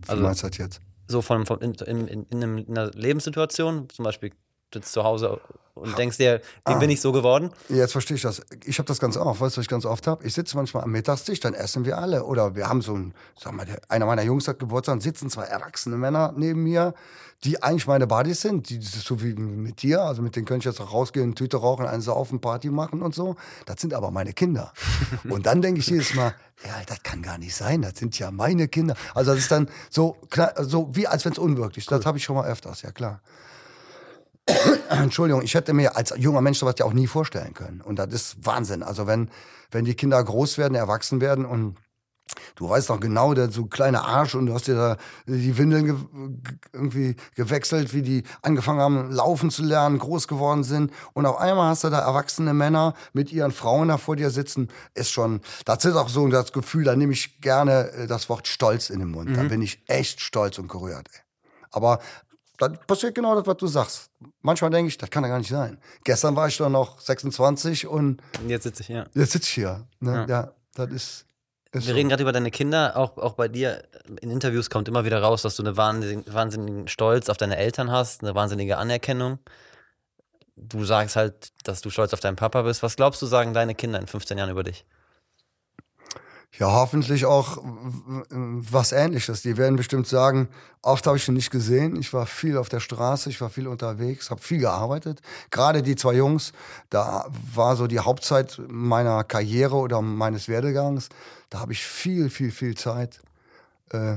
Also, Wie meinst du das jetzt? So von, von in, in, in, in, einer Lebenssituation, zum Beispiel sitzt zu Hause und denkst dir, wie ah. bin ich so geworden? Jetzt verstehe ich das. Ich habe das ganz oft. Weißt du, was ich ganz oft habe? Ich sitze manchmal am Mittagstisch, dann essen wir alle. Oder wir haben so ein, sag mal, einer meiner Jungs hat Geburtstag, sitzen zwei erwachsene Männer neben mir, die eigentlich meine Buddies sind. Die, so wie mit dir. Also mit denen könnte ich jetzt auch rausgehen, Tüte rauchen, eine Saufen, Party machen und so. Das sind aber meine Kinder. und dann denke ich jedes Mal, ja, das kann gar nicht sein. Das sind ja meine Kinder. Also das ist dann so, so wie als wenn es unwirklich. ist. Das habe ich schon mal öfters, ja klar. Entschuldigung, ich hätte mir als junger Mensch sowas ja auch nie vorstellen können. Und das ist Wahnsinn. Also wenn, wenn die Kinder groß werden, erwachsen werden und du weißt doch genau, der so kleine Arsch und du hast dir da die Windeln ge irgendwie gewechselt, wie die angefangen haben, laufen zu lernen, groß geworden sind. Und auf einmal hast du da erwachsene Männer mit ihren Frauen da vor dir sitzen. Ist schon, das ist auch so das Gefühl, da nehme ich gerne äh, das Wort Stolz in den Mund. Mhm. Da bin ich echt stolz und gerührt. Ey. Aber dann passiert genau das, was du sagst. Manchmal denke ich, das kann ja gar nicht sein. Gestern war ich doch noch 26 und. Jetzt sitze ich hier. Jetzt sitze ich hier. Ne? Ja. ja. das ist. ist Wir so. reden gerade über deine Kinder. Auch, auch bei dir in Interviews kommt immer wieder raus, dass du einen wahnsinnigen, wahnsinnigen Stolz auf deine Eltern hast, eine wahnsinnige Anerkennung. Du sagst halt, dass du stolz auf deinen Papa bist. Was glaubst du, sagen deine Kinder in 15 Jahren über dich? Ja, hoffentlich auch was Ähnliches. Die werden bestimmt sagen, oft habe ich ihn nicht gesehen. Ich war viel auf der Straße, ich war viel unterwegs, habe viel gearbeitet. Gerade die zwei Jungs, da war so die Hauptzeit meiner Karriere oder meines Werdegangs. Da habe ich viel, viel, viel Zeit äh,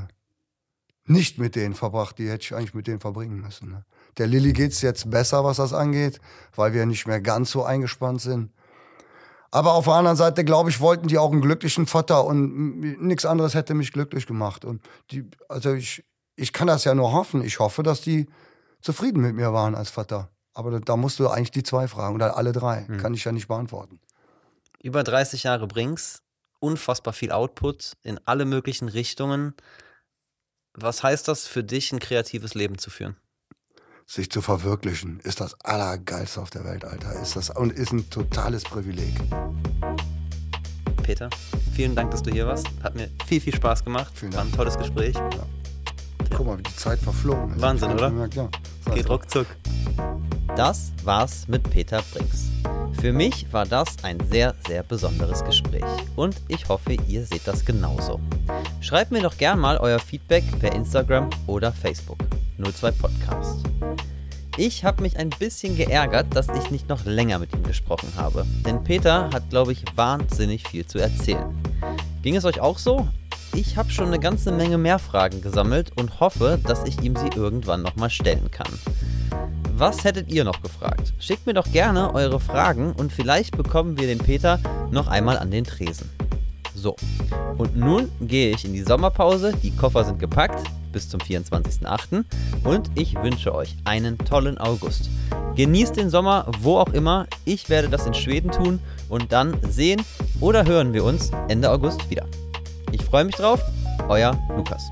nicht mit denen verbracht. Die hätte ich eigentlich mit denen verbringen müssen. Ne? Der Lilly geht es jetzt besser, was das angeht, weil wir nicht mehr ganz so eingespannt sind. Aber auf der anderen Seite, glaube ich, wollten die auch einen glücklichen Vater und nichts anderes hätte mich glücklich gemacht. Und die, also ich, ich kann das ja nur hoffen. Ich hoffe, dass die zufrieden mit mir waren als Vater. Aber da musst du eigentlich die zwei fragen oder alle drei. Hm. Kann ich ja nicht beantworten. Über 30 Jahre Brings, unfassbar viel Output in alle möglichen Richtungen. Was heißt das für dich, ein kreatives Leben zu führen? Sich zu verwirklichen, ist das Allergeilste auf der Welt, Alter. Ist das und ist ein totales Privileg. Peter, vielen Dank, dass du hier warst. Hat mir viel, viel Spaß gemacht. Vielen Dank. War ein tolles Gespräch. Ja. Guck mal, wie die Zeit verflogen ist. Wahnsinn, oder? Ja. Geht ruckzuck. Das war's mit Peter Brinks. Für mich war das ein sehr, sehr besonderes Gespräch und ich hoffe, ihr seht das genauso. Schreibt mir doch gern mal euer Feedback per Instagram oder Facebook. 02 Podcast. Ich habe mich ein bisschen geärgert, dass ich nicht noch länger mit ihm gesprochen habe, denn Peter hat, glaube ich, wahnsinnig viel zu erzählen. Ging es euch auch so? Ich habe schon eine ganze Menge mehr Fragen gesammelt und hoffe, dass ich ihm sie irgendwann nochmal stellen kann. Was hättet ihr noch gefragt? Schickt mir doch gerne eure Fragen und vielleicht bekommen wir den Peter noch einmal an den Tresen. So, und nun gehe ich in die Sommerpause, die Koffer sind gepackt, bis zum 24.08. Und ich wünsche euch einen tollen August. Genießt den Sommer, wo auch immer. Ich werde das in Schweden tun und dann sehen oder hören wir uns Ende August wieder. Ich freue mich drauf. Euer Lukas.